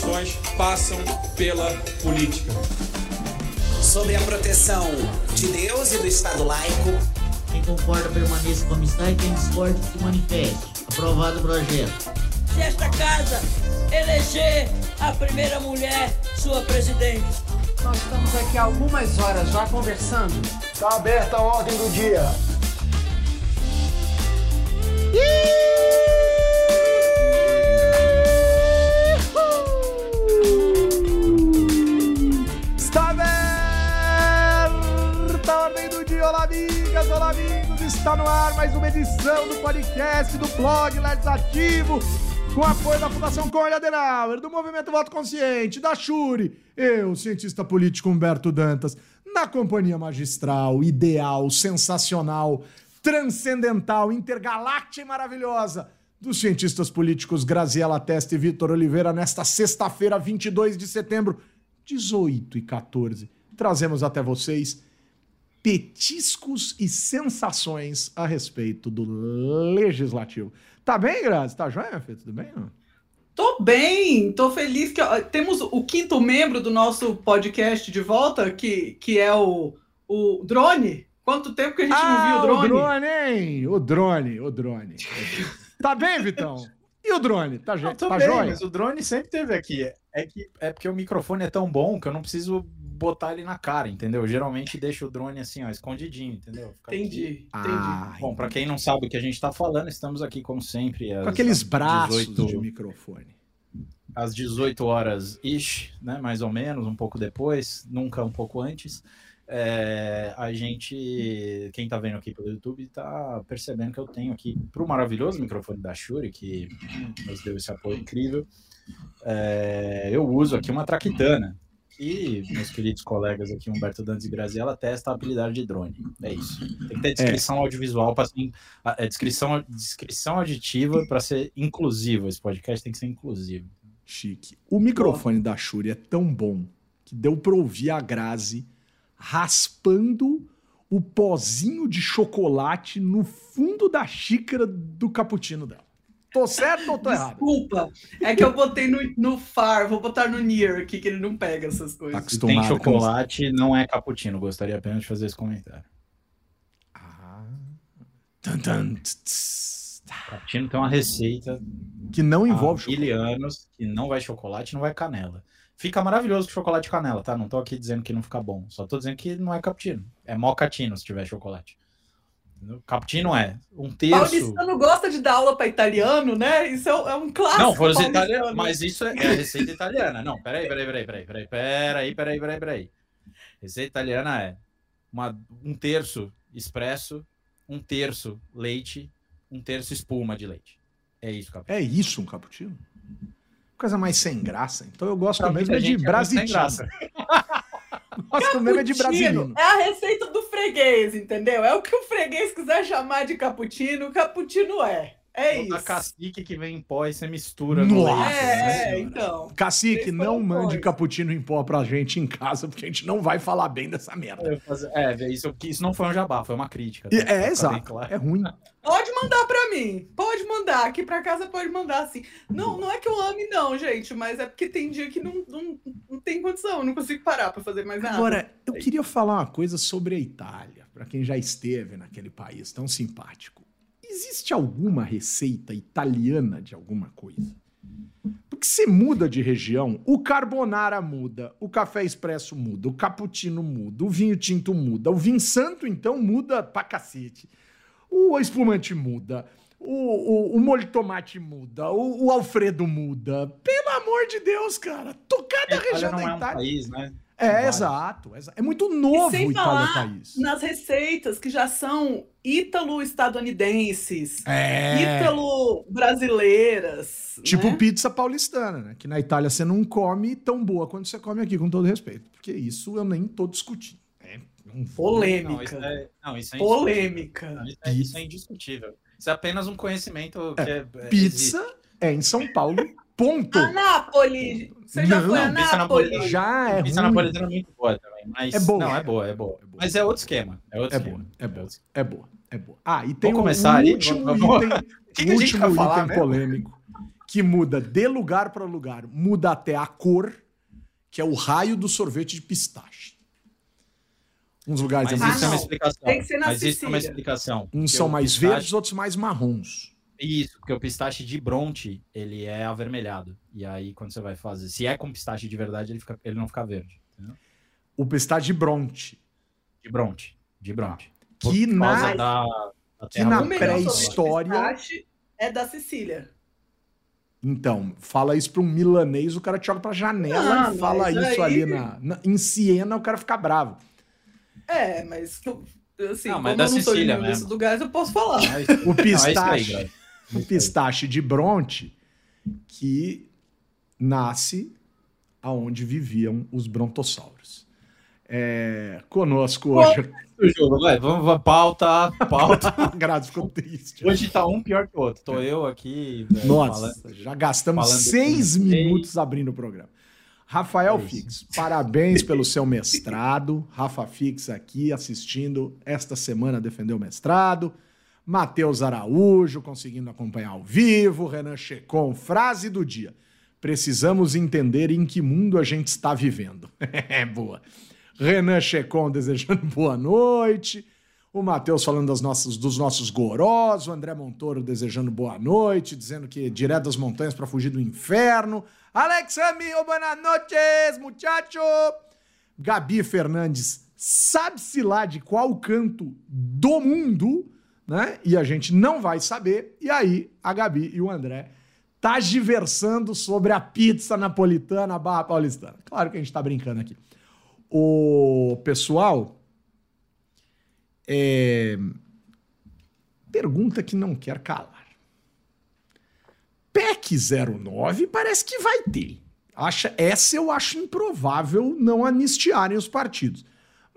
soluções passam pela política. Sobre a proteção de Deus e do Estado laico. Quem concorda permaneça como está e quem discorda se manifeste. Aprovado o projeto. Se esta casa eleger a primeira mulher sua presidente. Nós estamos aqui há algumas horas já conversando. Está aberta a ordem do dia. Está Olá, amigas, olá, amigos. Está no ar mais uma edição do podcast do blog Legislativo. Com apoio da Fundação Conrad Adenauer, do Movimento Voto Consciente, da Shuri, eu, cientista político Humberto Dantas, na companhia magistral, ideal, sensacional, transcendental, intergaláctica e maravilhosa dos cientistas políticos Graziela Testa e Vitor Oliveira nesta sexta-feira, 22 de setembro, 18 e 14. Trazemos até vocês petiscos e sensações a respeito do legislativo. Tá bem, Grazi? Tá joia, minha filha? Tudo bem? Não? Tô bem, tô feliz que ó, temos o quinto membro do nosso podcast de volta, que, que é o, o Drone. Quanto tempo que a gente ah, não viu o Drone? O Drone, hein? O Drone, o Drone. tá bem, Vitão? E o drone? Tá, não, tá bem, joia? Mas o drone sempre teve aqui. É, que, é porque o microfone é tão bom que eu não preciso botar ele na cara, entendeu? Geralmente deixa o drone assim, ó, escondidinho, entendeu? Fica entendi, aqui. entendi. Ah, bom, para quem não sabe o que a gente tá falando, estamos aqui como sempre. Com aqueles braços 18... de microfone. Às 18 horas ish, né? Mais ou menos, um pouco depois, nunca um pouco antes. É, a gente, quem tá vendo aqui pelo YouTube, tá percebendo que eu tenho aqui pro maravilhoso microfone da Shure, que nos deu esse apoio incrível. É, eu uso aqui uma traquitana. E meus queridos colegas aqui, Humberto Dantas e Graziella, testa a habilidade de drone. É isso. Tem que ter descrição é. audiovisual para ser. É, descrição, descrição auditiva para ser inclusivo. Esse podcast tem que ser inclusivo. Chique. O microfone da Shure é tão bom que deu para ouvir a Grazi raspando o pozinho de chocolate no fundo da xícara do cappuccino dela. Tô certo ou tô errado? Desculpa, é que eu botei no, no far, vou botar no near aqui, que ele não pega essas coisas. Tá tem chocolate, não é cappuccino. Gostaria apenas de fazer esse comentário. Ah. Tum, cappuccino tem uma receita que não envolve chocolate. anos que não vai chocolate, não vai canela. Fica maravilhoso com chocolate e canela, tá? Não tô aqui dizendo que não fica bom. Só tô dizendo que não é cappuccino. É mocatino se tiver chocolate. Cappuccino é um terço. Paulistano gosta de dar aula para italiano, né? Isso é, é um clássico. Não, for italiano, mas isso é, é, a receita italiana. Não, peraí, peraí, peraí, peraí, peraí, peraí, peraí, peraí, peraí. Receita italiana é uma, um terço expresso, um terço leite, um terço espuma de leite. É isso, cappuccino. É isso um cappuccino? Coisa mais sem graça. Então eu gosto mesmo de brasileiro. Gosto mesmo é de brasileiro. É a receita do freguês, entendeu? É o que o freguês quiser chamar de cappuccino, o cappuccino é. É isso. A cacique que vem em pó e você mistura no Nossa. É, é então. Cacique, não mande pode. cappuccino em pó pra gente em casa, porque a gente não vai falar bem dessa merda. É, isso, isso não foi um jabá, foi uma crítica. Tá? É, exato. Claro. É ruim. Pode mandar pra mim. Pode mandar. Aqui pra casa pode mandar, assim. Não, não é que eu ame, não, gente, mas é porque tem dia que não, não, não tem condição, não consigo parar pra fazer mais nada. Agora, eu queria falar uma coisa sobre a Itália, pra quem já esteve naquele país tão simpático. Existe alguma receita italiana de alguma coisa? Porque você muda de região, o carbonara muda, o café expresso muda, o cappuccino muda, o vinho tinto muda, o vinho santo então muda pra cacete. O espumante muda, o, o, o molho de tomate muda, o, o, Alfredo muda. Pelo amor de Deus, cara. Cada região da Itália. É um país, né? É, exato, É muito novo o Itália País. Nas receitas que já são ítalo-estadunidenses, é. ítalo-brasileiras. Tipo né? pizza paulistana, né? Que na Itália você não come tão boa quanto você come aqui, com todo respeito. Porque isso eu nem tô discutindo. É um... Polêmica. Não, isso é, não, isso é Polêmica. Isso é, isso é, indiscutível. Isso é apenas um conhecimento que é, é Pizza existe. é em São Paulo, ponto. Anápolis. Você já não, foi a Nápoles? Já é Pizza napolitana é muito boa também. Mas, é boa. Não, é boa, é boa. É boa. Mas é outro esquema. É outro é esquema. Boa, é boa, é boa, é boa, é boa. Ah, e tem um, começar um último item, que que último item falar, polêmico, que muda de lugar para lugar, muda até a cor, que é o raio do sorvete de pistache. Uns lugares Mas é mais- isso é uma não. explicação. Tem que ser na Mas isso é uma explicação. uns Porque são mais pistache- verdes, outros mais marrons. Isso, porque o pistache de Bronte, ele é avermelhado. E aí, quando você vai fazer, se é com pistache de verdade, ele, fica, ele não fica verde. Entendeu? O pistache de Bronte, De Bronte. De Bronte. que Por na, da, da que na pré-história- pistache é da Sicília. Então, fala isso pra um milanês, o cara te olha pra janela Não, e fala isso aí- ali na, na- em Siena, o cara fica bravo. É, mas eu- assim, Não, como mas eu da não tô Sicília indo nesses mesmo. lugares, eu posso falar. Mas- O Não, é aí, pistache, de Bronte, que nasce aonde viviam os brontosauros. É, conosco hoje, O jogo, vai, vamos, vamos, pauta, pauta. a Grazi ficou triste. Hoje tá um pior que o outro. Tô eu aqui. velho, Nossa, falando. já gastamos seis vocês. minutos abrindo o programa. Rafael É. Fix, parabéns pelo seu mestrado. Rafa Fix aqui assistindo esta semana defender o mestrado. Matheus Araújo conseguindo acompanhar ao vivo. Renan Checon, frase do dia. Precisamos entender em que mundo a gente está vivendo. É boa. Renan Checon desejando boa noite. O Matheus falando das nossas, dos nossos gorós, o André Montoro desejando boa noite, dizendo que direto das montanhas para fugir do inferno. Alex amigo, boas noches, muchacho. Gabi Fernandes, sabe-se lá de qual canto do mundo, né? E a gente não vai saber. E aí, a Gabi e o André tá diversando sobre a pizza napolitana barra paulistana. Claro que a gente tá brincando aqui. O pessoal é, pergunta que não quer calar. PEC 09 parece que vai ter. Acha, essa eu acho improvável não anistiarem os partidos.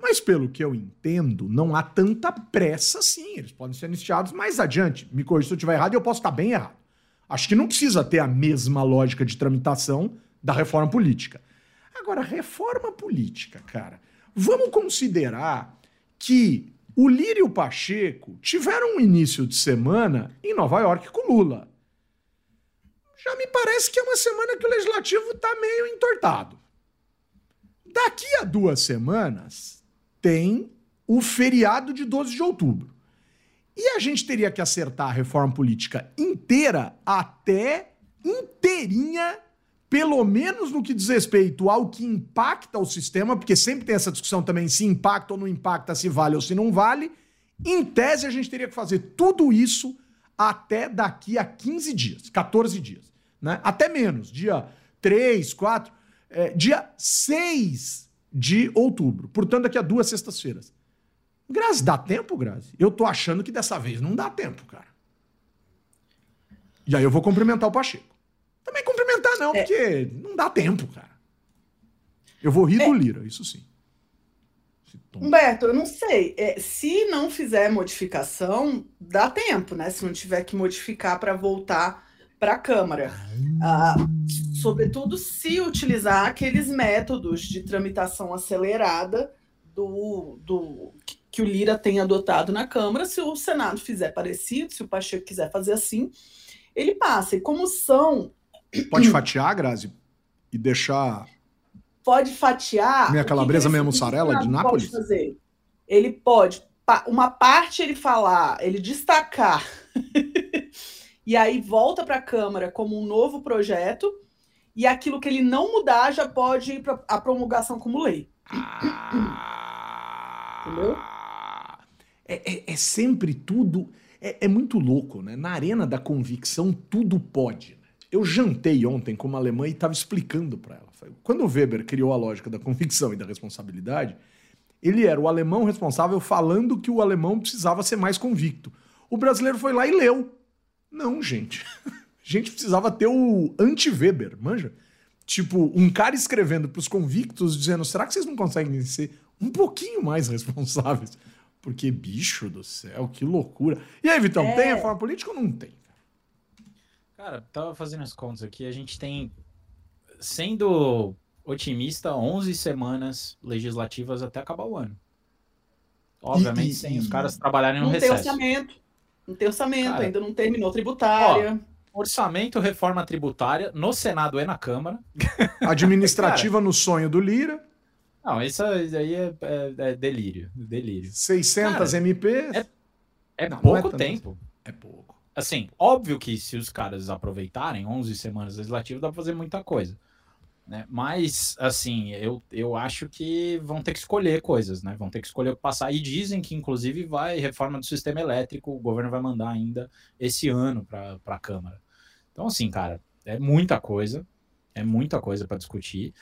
Mas pelo que eu entendo, não há tanta pressa assim. Eles podem ser anistiados mais adiante. Me corrija se eu estiver errado eu posso estar bem errado. Acho que não precisa ter a mesma lógica de tramitação da reforma política. Agora, reforma política, cara, vamos considerar que o Lira e o Pacheco tiveram um início de semana em Nova York com Lula. Já me parece que é uma semana que o legislativo está meio entortado. Daqui a duas semanas tem o feriado de 12 de outubro. E a gente teria que acertar a reforma política inteira até inteirinha, pelo menos no que diz respeito ao que impacta o sistema, porque sempre tem essa discussão também se impacta ou não impacta, se vale ou se não vale. Em tese, a gente teria que fazer tudo isso até daqui a 15 dias, 14 dias. Né? Até menos, dia 3, 4, é, dia 6 de outubro. Portanto, daqui a duas sextas-feiras. Grazi, dá tempo, Grazi? Eu tô achando que dessa vez não dá tempo, cara. E aí eu vou cumprimentar o Pacheco. Também cumprimentar não, É. porque não dá tempo, cara. Eu vou rir do Lira, isso sim. Humberto, eu não sei. É, se não fizer modificação, dá tempo, né? Se não tiver que modificar para voltar para a Câmara. Ah, sobretudo se utilizar aqueles métodos de tramitação acelerada do, do que o Lira tem adotado na Câmara. Se o Senado fizer parecido, se o Pacheco quiser fazer assim, ele passa. E como são, Pode fatiar, Grazi? E deixar. pode fatiar. Que calabresa, o mussarela de Nápoles? Pode fazer? Ele pode, uma parte ele falar, ele destacar, e aí volta para a Câmara como um novo projeto, e aquilo que ele não mudar já pode ir para a promulgação como lei. Entendeu? É, é- é sempre tudo. É, é muito louco, né? Na arena da convicção, tudo pode. né? Eu jantei ontem com uma alemã e estava explicando para ela. Quando o Weber criou a lógica da convicção e da responsabilidade, ele era o alemão responsável falando que o alemão precisava ser mais convicto. O brasileiro foi lá e leu. Não, gente. A gente precisava ter o anti-Weber, manja? Tipo, um cara escrevendo pros convictos dizendo: será que vocês não conseguem ser um pouquinho mais responsáveis? Porque, bicho do céu, que loucura. E aí, Vitão, É. tem reforma política ou não tem? Cara, tava fazendo as contas aqui. A gente tem, sendo otimista, 11 semanas legislativas até acabar o ano. Obviamente, E- sem e- os caras trabalharem no Não tem recesso. orçamento. Não tem orçamento, Cara, ainda não terminou tributária. orçamento, reforma tributária no Senado e na Câmara. Administrativa no sonho do Lira. Não, isso aí é, é- é delírio. Delírio. 600 Cara, MPs. é- É Não, não pouco é tanto. tempo. É pouco. Assim, óbvio que se os caras aproveitarem 11 semanas legislativas, dá pra fazer muita coisa. Né? Mas, assim, eu, eu acho que vão ter que escolher coisas, né? Vão ter que escolher o que passar. E dizem que, inclusive, vai reforma do sistema elétrico, o governo vai mandar ainda esse ano para a Câmara. Então, assim, cara, é muita coisa. É muita coisa para discutir.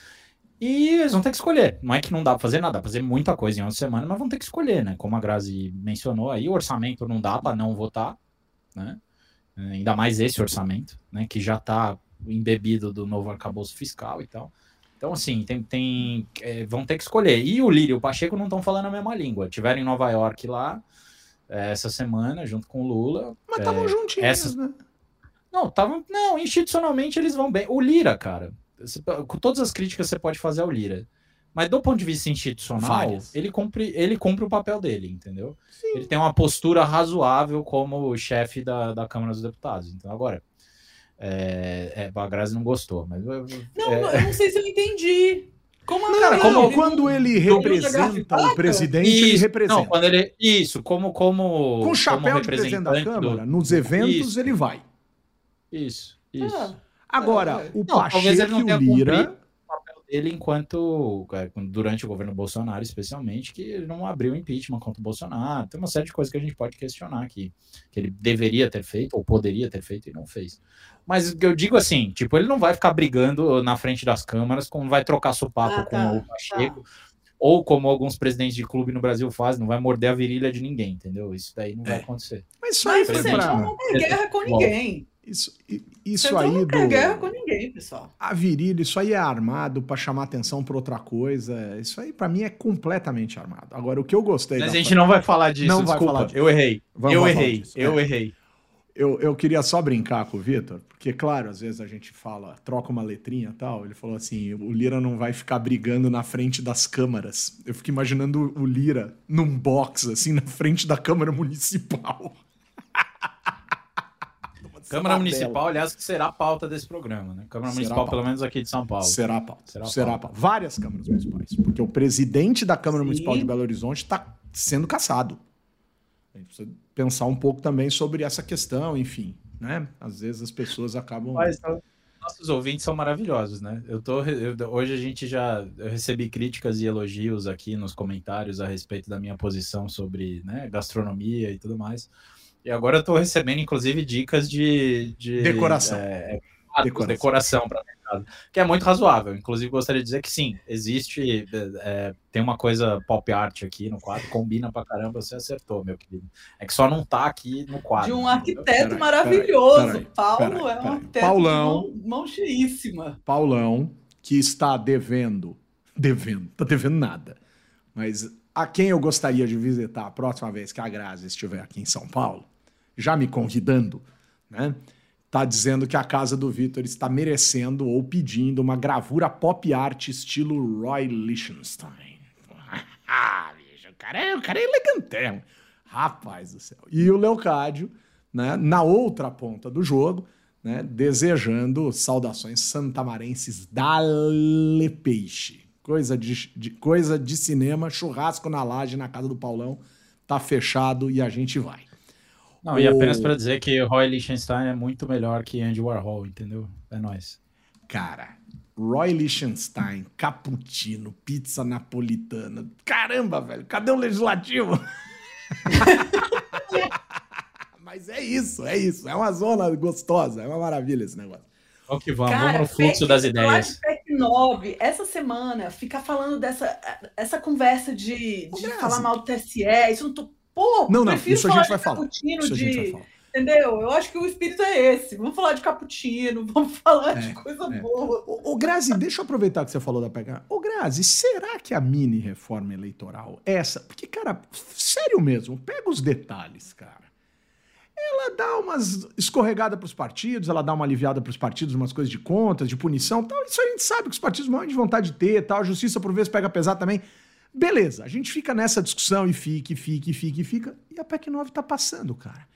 E eles vão ter que escolher. Não é que não dá pra fazer nada, dá pra fazer muita coisa em uma semana, mas vão ter que escolher, né? Como a Grazi mencionou aí, o orçamento não dá para não votar, né? Ainda mais esse orçamento, né? Que já tá embebido do novo arcabouço fiscal e tal. Então, assim, tem, tem, é, vão ter que escolher. E o Lírio e o Pacheco não estão falando a mesma língua. Tiveram em Nova York lá é, essa semana, junto com o Lula. Mas É, estavam juntinhos, essas- né? não, tavam, não, institucionalmente eles vão bem. O Lira, cara, você- com todas as críticas você pode fazer ao Lira, mas do ponto de vista institucional, Várias. ele cumpre, ele cumpre o papel dele, entendeu? Ele tem uma postura razoável como chefe da, da Câmara dos Deputados. Então, agora, é, é, a Grazi não gostou, mas Não, é, eu não sei se eu entendi. Como Não, cara, como ele quando não- ele representa o presidente, ele Isso, representa. Não, quando ele, isso, como como Com o chapéu como de presidente da representante do- Câmara, nos eventos Isso. ele vai. Isso, isso. Ah, Agora, É. o Não, talvez ele Pacheco não tenha o Lira. o papel dele enquanto é, durante o governo Bolsonaro, especialmente, que ele não abriu impeachment contra o Bolsonaro. Tem uma série de coisas que a gente pode questionar aqui, que ele deveria ter feito ou poderia ter feito e não fez. Mas eu digo assim, tipo, ele não vai ficar brigando na frente das câmaras, como vai trocar sopapo Ah, tá, com o Pacheco, ou como alguns presidentes de clube no Brasil fazem, não vai morder a virilha de ninguém, entendeu? Isso daí não vai É. acontecer. Mas isso aí Mas você pra... não quer guerra com ninguém. Isso, Você isso não aí quer guerra com do... ninguém, pessoal. A virilha, isso aí é armado pra chamar atenção pra outra coisa. Isso aí pra mim é completamente armado. Agora, o que eu gostei... Mas a gente não vai falar disso, Não vai desculpa. falar disso. Eu errei. Vamos eu errei. disso, Eu é. errei. Eu, eu queria só brincar com o Vitor, porque, claro, às vezes a gente fala, troca uma letrinha e tal. Ele falou assim: o Lira não vai ficar brigando na frente das câmaras. Eu fico imaginando o Lira num box, assim, na frente da Câmara Municipal. Câmara. Municipal, aliás, que será a pauta desse programa, né? Câmara Será Municipal, pauta. pelo menos aqui de São Paulo. Será a pauta. Será Será, a a pauta. Várias câmaras municipais. Porque o presidente da Câmara Sim. Municipal de Belo Horizonte está sendo caçado. A gente precisa pensar um pouco também sobre essa questão, enfim. Né? Às vezes as pessoas acabam. Mas, nossos ouvintes são maravilhosos, né? Eu tô, eu- hoje a gente já eu recebi críticas e elogios aqui nos comentários a respeito da minha posição sobre né, gastronomia e tudo mais. E agora eu tô recebendo, inclusive, dicas de, de Decoração. é, quadros, Decoração. decoração para casa, que é muito razoável. Inclusive, gostaria de dizer que sim, existe, é, tem uma coisa pop art aqui no quadro, combina pra caramba, você acertou, meu querido. É que só não tá aqui no quadro. De um arquiteto Peraí, maravilhoso. peraí, Paulo peraí, é um arquiteto Paulão. de mão, mão cheíssima. Paulão, que está devendo, devendo, tá devendo nada, mas a quem eu gostaria de visitar a próxima vez que a Grazi estiver aqui em São Paulo, já me convidando, né? Tá dizendo que a casa do Vitor está merecendo ou pedindo uma gravura pop art estilo Roy Lichtenstein. Ah, bicho, o cara é, o cara é. Rapaz do céu. E o Leocádio, né, na outra ponta do jogo, né, desejando saudações santamarenses dale peixe. Coisa de, de- coisa de cinema, churrasco na laje na casa do Paulão. Tá fechado e a gente vai. Não, e O- apenas para dizer que Roy Lichtenstein é muito melhor que Andy Warhol, entendeu? É nóis. Cara, Roy Lichtenstein, cappuccino, pizza napolitana. Caramba, velho, cadê o legislativo? Mas é isso, é isso. É uma zona gostosa, é uma maravilha esse negócio. Vamos que vamos, Cara, vamos no fluxo das ideias. de PEC 9, essa semana, ficar falando dessa essa conversa de, de falar mal do TSE, isso não tô. Pô, Não, não, prefiro isso a gente falar vai de falar. Isso a gente de- vai falar. Entendeu? Eu acho que o espírito é esse. Vamos falar de cappuccino, vamos falar É, de coisa é. boa. Ô, ô, Grazi, deixa eu aproveitar que você falou da PEC. Ô, Grazi, será que a mini reforma eleitoral, essa. Porque, cara, sério mesmo, pega os detalhes, cara. Ela dá umas escorregadas pros partidos, ela dá uma aliviada pros partidos, umas coisas de contas, de punição tal. Isso a gente sabe que os partidos morrem de vontade de ter tal. A justiça, por vezes, pega pesado também. Beleza, a gente fica nessa discussão e fica, e fica, e fica, e fica. E a PEC 9 tá passando, cara.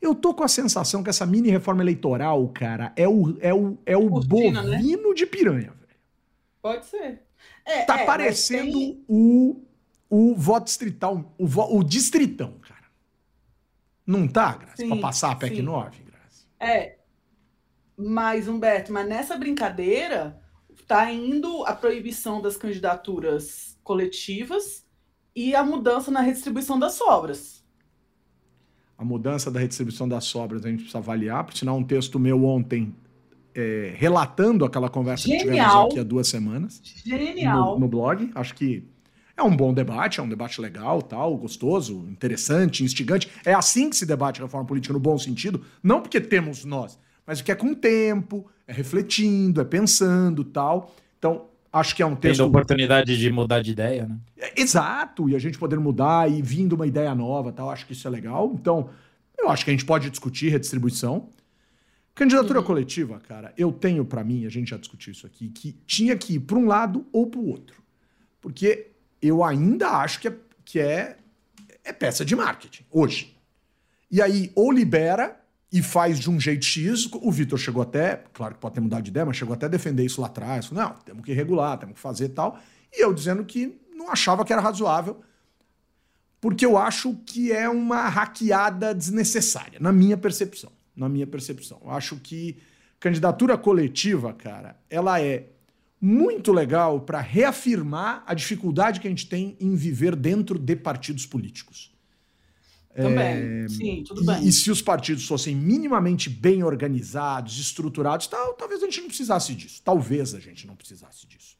Eu tô com a sensação que essa mini reforma eleitoral, cara, é o, é o, é o Cortina, né? bovino de piranha, velho. Pode ser. É, Tá é, parecendo tem- o, o voto distrital, o, vo- o distritão, cara. Não tá, Graça? Sim, pra passar a PEC sim. 9, Graça? É. Mas, Humberto, mas nessa brincadeira tá indo a proibição das candidaturas coletivas e a mudança na redistribuição das sobras. A mudança da redistribuição das sobras a gente precisa avaliar, por sinal, um texto meu ontem é, relatando aquela conversa que tivemos Genial. aqui há duas semanas. Genial. no, no blog. Acho que é um bom debate, é um debate legal, tal, gostoso, interessante, instigante. É assim que se debate a reforma política no bom sentido, não porque temos nós, mas porque é com tempo, é refletindo, é pensando, tal. Então, acho que é um Tendo texto a oportunidade de mudar de ideia, né? é, Exato, e a gente poder mudar e vindo uma ideia nova, tal, acho que isso é legal. Então, eu acho que a gente pode discutir redistribuição. Candidatura coletiva, cara, eu tenho pra mim, a gente já discutiu isso aqui, que tinha que ir para um lado ou para o outro. Porque eu ainda acho que é, que é, é peça de marketing, hoje. E aí, ou libera e faz de um jeito X, o Vitor chegou até, claro que pode ter mudado de ideia, mas chegou até a defender isso lá atrás. Não, temos que regular, temos que fazer tal. E eu dizendo que não achava que era razoável, porque eu acho que é uma hackeada desnecessária, na minha percepção. Na minha percepção. Eu acho que candidatura coletiva, cara, ela é muito legal para reafirmar a dificuldade que a gente tem em viver dentro de partidos políticos. Também. Sim, tudo E, bem. e se os partidos fossem minimamente bem organizados, estruturados, tal, talvez a gente não precisasse disso. Talvez a gente não precisasse disso.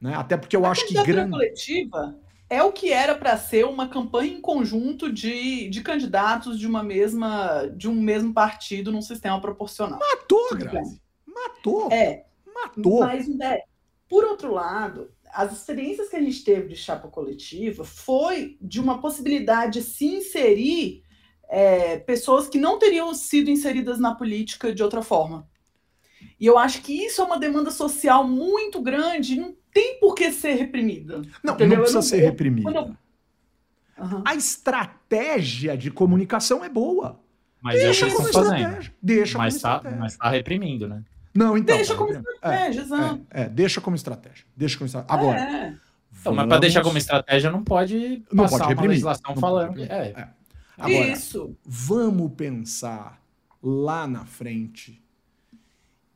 Né? Até porque eu a acho que grande. coletiva é o que era para ser uma campanha em conjunto de, de candidatos de uma mesma de um mesmo partido num sistema proporcional. Matou, Grazi. Matou. É, Matou. mas né, por outro lado, as experiências que a gente teve de chapa coletiva foi de uma possibilidade de se inserir é, pessoas que não teriam sido inseridas na política de outra forma. E eu acho que isso é uma demanda social muito grande, não tem por que ser reprimida. Não, Entendeu? não precisa não- ser eu- reprimida. eu- Aham. A estratégia de comunicação é boa. Mas é Deixa como estratégia. Deixa Mas como tá, estratégia. mas tá reprimindo, né? Não, então. Deixa como é, estratégia, exato. é, é, deixa como estratégia. Deixa como estratégia. Agora. É. Então, mas para deixar como estratégia não pode Não passar pode uma reprimir. legislação Não falando. pode reprimir. é, É. Agora, Isso. vamos pensar lá na frente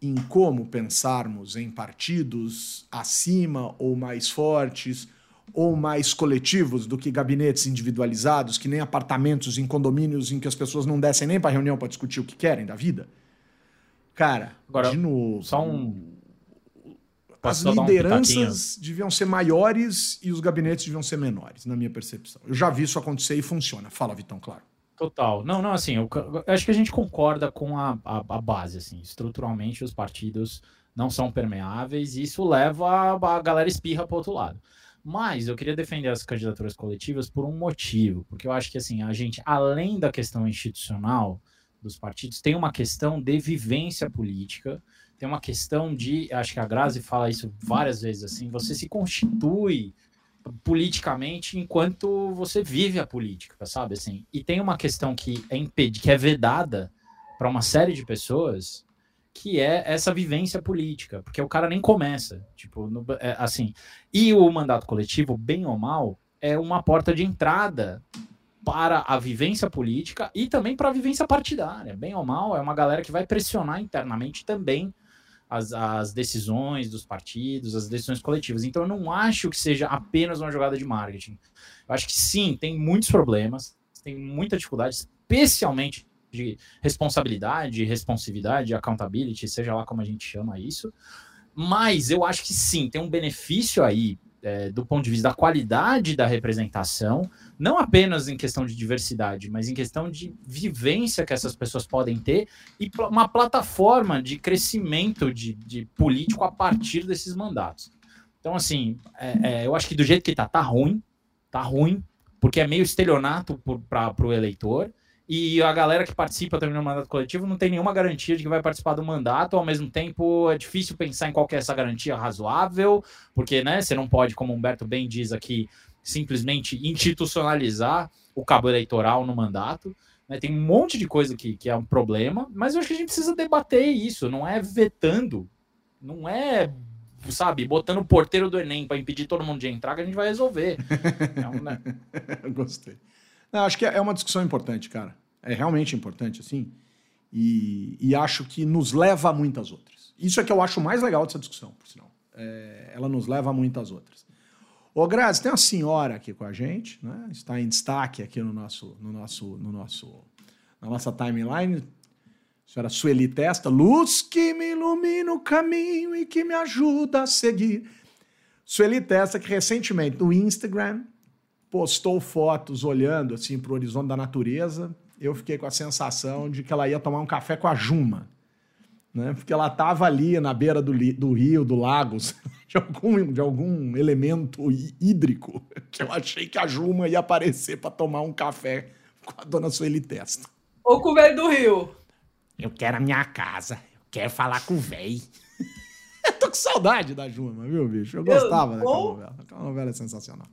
em como pensarmos em partidos acima ou mais fortes ou mais coletivos do que gabinetes individualizados, que nem apartamentos em condomínios em que as pessoas não descem nem para reunião para discutir o que querem da vida. Cara, Agora, de novo, Só um. as dar um lideranças deviam ser maiores e os gabinetes deviam ser menores, na minha percepção. Eu já vi isso acontecer e funciona. Fala, Vitão, claro. Total. Não, não, assim, eu, eu acho que a gente concorda com a, a, a base, assim. Estruturalmente, os partidos não são permeáveis e isso leva a, a galera espirra para outro lado. Mas eu queria defender as candidaturas coletivas por um motivo, porque eu acho que, assim, a gente, além da questão institucional dos partidos, tem uma questão de vivência política, tem uma questão de, acho que a Grazi fala isso várias vezes, assim, você se constitui politicamente enquanto você vive a política, sabe assim? E tem uma questão que é imped... que é vedada para uma série de pessoas, que é essa vivência política, porque o cara nem começa, tipo, no- é, assim. E o mandato coletivo, bem ou mal, é uma porta de entrada para a vivência política e também para a vivência partidária. Bem ou mal, é uma galera que vai pressionar internamente também as, as decisões dos partidos, as decisões coletivas. Então, eu não acho que seja apenas uma jogada de marketing. Eu acho que sim, tem muitos problemas, tem muita dificuldade, especialmente de responsabilidade, responsividade, accountability, seja lá como a gente chama isso. Mas eu acho que sim, tem um benefício aí é, do ponto de vista da qualidade da representação, não apenas em questão de diversidade, mas em questão de vivência que essas pessoas podem ter e pl- uma plataforma de crescimento de, de político a partir desses mandatos. Então, assim, é, é, eu acho que do jeito que tá, tá ruim, tá ruim, porque é meio estelionato para o eleitor, e a galera que participa também no mandato coletivo não tem nenhuma garantia de que vai participar do mandato, ao mesmo tempo é difícil pensar em qual é essa garantia razoável, porque né, você não pode, como o Humberto bem diz aqui, simplesmente institucionalizar o cabo eleitoral no mandato. Né? Tem um monte de coisa que, que é um problema, mas eu acho que a gente precisa debater isso, não é vetando, não é, sabe, botando o porteiro do Enem para impedir todo mundo de entrar que a gente vai resolver. É um, né? Gostei. Não, acho que é uma discussão importante, cara. É realmente importante, assim. E, e acho que nos leva a muitas outras. Isso é que eu acho mais legal dessa discussão, por sinal. É, ela nos leva a muitas outras. Ô, Grazi, tem uma senhora aqui com a gente, né? Está em destaque aqui no nosso, no nosso, no nosso, na nossa timeline. A senhora Sueli Testa, luz que me ilumina o caminho e que me ajuda a seguir. Sueli Testa, que recentemente no Instagram postou fotos olhando assim para o horizonte da natureza. Eu fiquei com a sensação de que ela ia tomar um café com a Juma né? Porque ela estava ali na beira do, do rio, do lago, de algum, de algum elemento hídrico, que eu achei que a Juma ia aparecer para tomar um café com a dona Sueli Testa. Ou com o velho do rio. Eu quero a minha casa, eu quero falar com o velho. eu tô com saudade da Juma, viu, bicho? Eu gostava eu, daquela novela. Aquela novela é sensacional.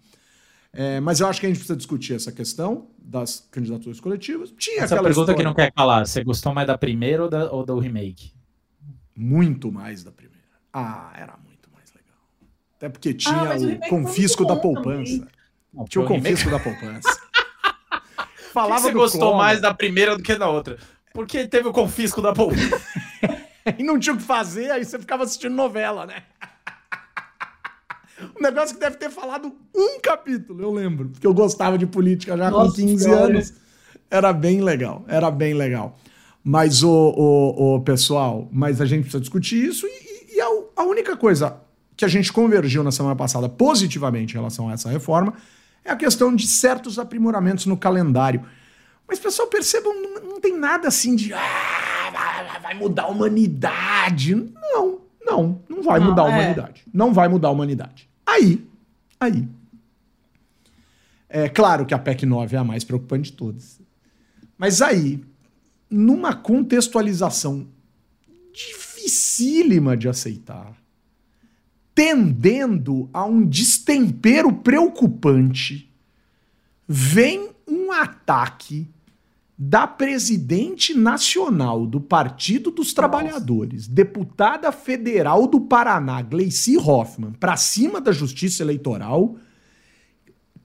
É, mas eu acho que a gente precisa discutir essa questão das candidaturas coletivas. Tinha essa pergunta história... que não quer calar: você gostou mais da primeira ou, da, ou do remake? muito mais da primeira. Ah, era muito mais legal. Até porque tinha ah, o, o confisco da poupança. Não, tinha o confisco da poupança. Falava que você gostou clone. mais da primeira do que da outra? Porque teve o confisco da poupança. e não tinha o que fazer, aí você ficava assistindo novela, né? Negócio que deve ter falado um capítulo, eu lembro. Porque eu gostava de política já Nossa, com 15 senhora. anos. Era bem legal, era bem legal. Mas, o, o, o, pessoal, mas a gente precisa discutir isso e, e a, a, única coisa que a gente convergiu na semana passada positivamente em relação a essa reforma é a questão de certos aprimoramentos no calendário. Mas, pessoal, percebam, não, não tem nada assim de ah, vai mudar a humanidade. Não, não, não vai não, mudar a é. humanidade. Não vai mudar a humanidade. Aí, aí. É claro que a PEC 9 é a mais preocupante de todas. Mas aí, numa contextualização dificílima de aceitar, tendendo a um destempero preocupante, vem um ataque da presidente nacional do Partido dos Trabalhadores, Nossa. deputada federal do Paraná, Gleici Hoffmann, para cima da Justiça Eleitoral,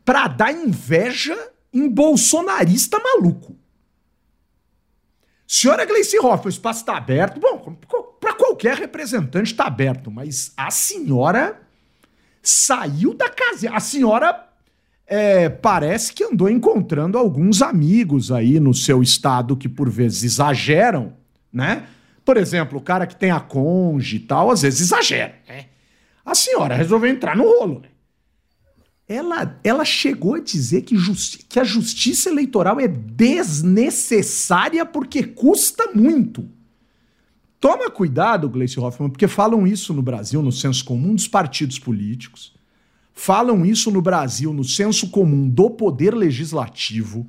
para dar inveja em bolsonarista maluco. Senhora Gleice Hoffmann, o espaço está aberto. Bom, para qualquer representante está aberto, mas a senhora saiu da casa. A senhora é, parece que andou encontrando alguns amigos aí no seu estado que por vezes exageram, né? Por exemplo, o cara que tem a conge e tal, às vezes exagera, né? A senhora resolveu entrar no rolo, né? ela, ela chegou a dizer que, justi que a justiça eleitoral é desnecessária porque custa muito. Toma cuidado, Gleice Hoffmann, porque falam isso no Brasil, no senso comum dos partidos políticos, falam isso no Brasil, no senso comum do poder legislativo,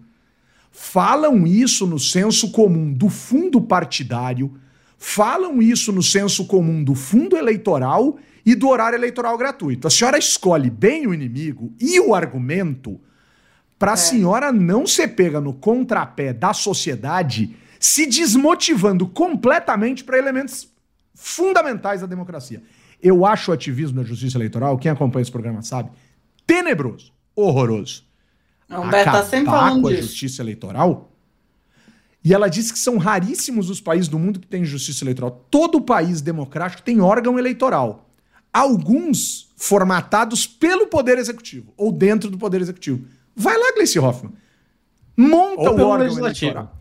falam isso no senso comum do fundo partidário, falam isso no senso comum do fundo eleitoral e do horário eleitoral gratuito. A senhora escolhe bem o inimigo e o argumento para a é. senhora não ser pega no contrapé da sociedade, se desmotivando completamente para elementos fundamentais da democracia. Eu acho o ativismo da justiça eleitoral, quem acompanha esse programa sabe, tenebroso, horroroso. Não, Beto tá sempre falando com a disso. justiça eleitoral. E ela disse que são raríssimos os países do mundo que têm justiça eleitoral. Todo país democrático tem órgão eleitoral alguns formatados pelo Poder Executivo, ou dentro do Poder Executivo. Vai lá, Gleice Hoffmann. Monta ou o órgão legislativo. eleitoral.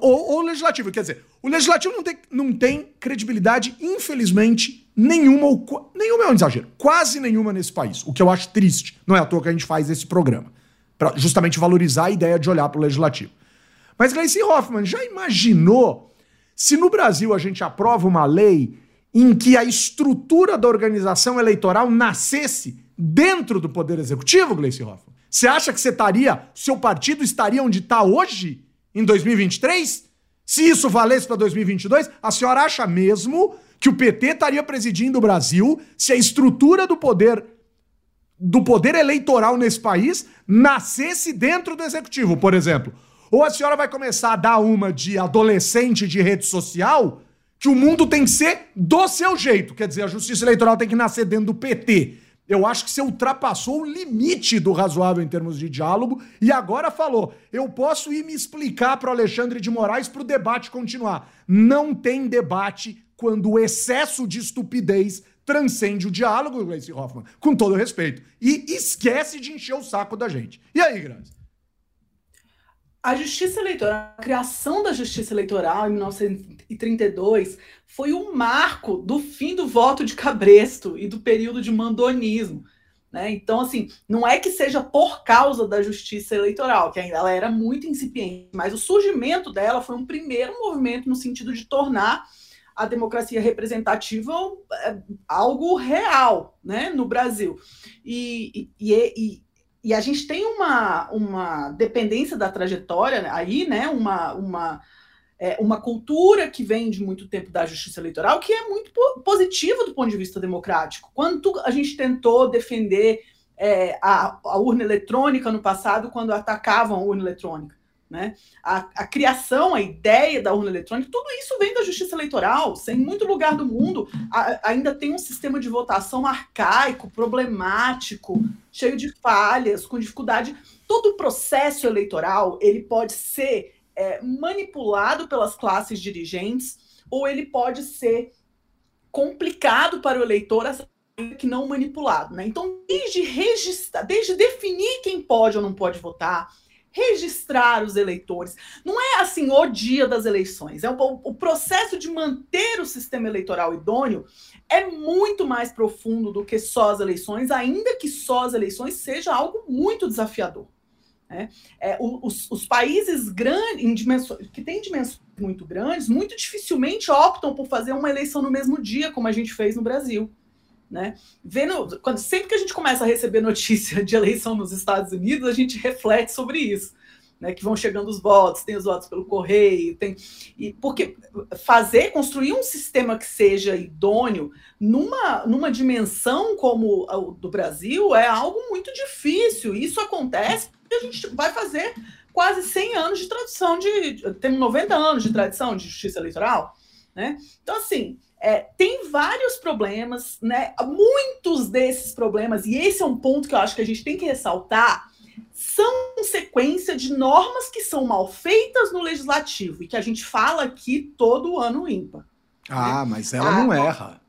Ou, ou legislativo, quer dizer, o legislativo não tem, não tem credibilidade, infelizmente, nenhuma, ou, nenhuma é um exagero, quase nenhuma nesse país, o que eu acho triste. Não é à toa que a gente faz esse programa, para justamente valorizar a ideia de olhar para o legislativo. Mas Gleice Hoffmann, já imaginou se no Brasil a gente aprova uma lei em que a estrutura da organização eleitoral nascesse dentro do Poder Executivo, Gleice Hoffmann? Você acha que você estaria, seu partido estaria onde está hoje, em 2023? Se isso valesse para 2022, a senhora acha mesmo que o PT estaria presidindo o Brasil se a estrutura do poder do poder eleitoral nesse país nascesse dentro do executivo, por exemplo? Ou a senhora vai começar a dar uma de adolescente de rede social, que o mundo tem que ser do seu jeito. Quer dizer, a justiça eleitoral tem que nascer dentro do PT. Eu acho que você ultrapassou o limite do razoável em termos de diálogo e agora falou: eu posso ir me explicar para o Alexandre de Moraes para o debate continuar. Não tem debate quando o excesso de estupidez transcende o diálogo, Gleice Hoffmann, com todo respeito. E esquece de encher o saco da gente. E aí, Grazi? A justiça eleitoral, a criação da justiça eleitoral em 1932 foi um marco do fim do voto de cabresto e do período de mandonismo. Né? Então, assim, não é que seja por causa da justiça eleitoral, que ainda ela era muito incipiente, mas o surgimento dela foi um primeiro movimento no sentido de tornar a democracia representativa é, algo real né, no Brasil. E, e, e, e a gente tem uma, uma dependência da trajetória aí, né? Uma, uma, é, uma cultura que vem de muito tempo da justiça eleitoral que é muito positiva do ponto de vista democrático. Quando a gente tentou defender é, a, a urna eletrônica no passado, quando atacavam a urna eletrônica. Né? A, a, criação, a ideia da urna eletrônica, tudo isso vem da justiça eleitoral. Sem muito lugar do mundo, a, ainda tem um sistema de votação arcaico, problemático, cheio de falhas, com dificuldade. Todo o processo eleitoral ele pode ser é, manipulado pelas classes dirigentes ou ele pode ser complicado para o eleitor que não manipulado. Né? Então, desde registrar, desde definir quem pode ou não pode votar, registrar os eleitores. Não é assim o dia das eleições. É o, o, processo de manter o sistema eleitoral idôneo é muito mais profundo do que só as eleições, ainda que só as eleições seja algo muito desafiador. Né? É, os, os, países grandes, que têm dimensões muito grandes, muito dificilmente optam por fazer uma eleição no mesmo dia, como a gente fez no Brasil. Né? Vendo, quando, sempre que a gente começa a receber notícia de eleição nos Estados Unidos, a gente reflete sobre isso. Né, que vão chegando os votos, tem os votos pelo correio, tem e porque fazer, construir um sistema que seja idôneo numa, numa dimensão como o do Brasil é algo muito difícil. Isso acontece porque a gente vai fazer quase 100 anos de tradição de temos 90 anos de tradição de justiça eleitoral, né? Então assim, é, tem vários problemas, né? Muitos desses problemas, e esse é um ponto que eu acho que a gente tem que ressaltar, são sequência de normas que são mal feitas no legislativo e que a gente fala aqui todo ano ímpar. Ah, né? mas ela a, não erra.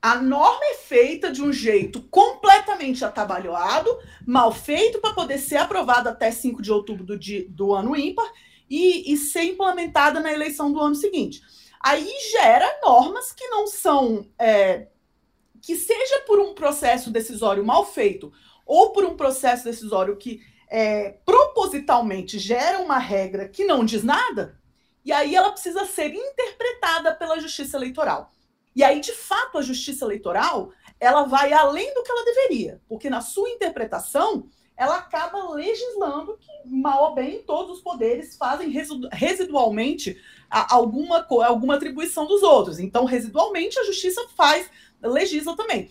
A norma é feita de um jeito completamente atabalhoado, mal feito para poder ser aprovada até 5 de outubro do, do ano ímpar e, e ser implementada na eleição do ano seguinte aí gera normas que não são. É, que seja por um processo decisório mal feito ou por um processo decisório que é, propositalmente gera uma regra que não diz nada, e aí ela precisa ser interpretada pela justiça eleitoral. E aí, de fato, a justiça eleitoral ela vai além do que ela deveria, porque na sua interpretação ela acaba legislando que, mal ou bem, todos os poderes fazem residualmente alguma, alguma atribuição dos outros. Então, residualmente, a justiça faz, legisla também.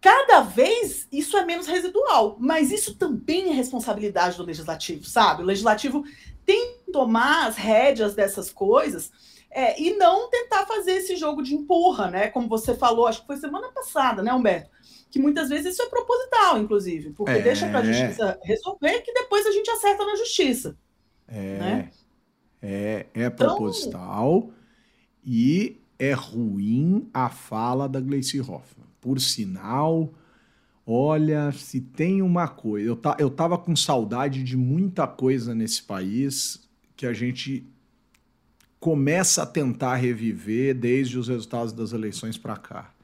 Cada vez isso é menos residual, mas isso também é responsabilidade do legislativo, sabe? O legislativo tem que tomar as rédeas dessas coisas é, e não tentar fazer esse jogo de empurra, né? Como você falou, acho que foi semana passada, né, Humberto? Que muitas vezes isso é proposital, inclusive, porque é... deixa para a justiça resolver que depois a gente acerta na justiça. É. Né? É, é então, proposital então... e é ruim a fala da Gleice Hoffmann. Por sinal, olha, se tem uma coisa. Eu, ta, eu tava com saudade de muita coisa nesse país que a gente começa a tentar reviver desde os resultados das eleições para cá.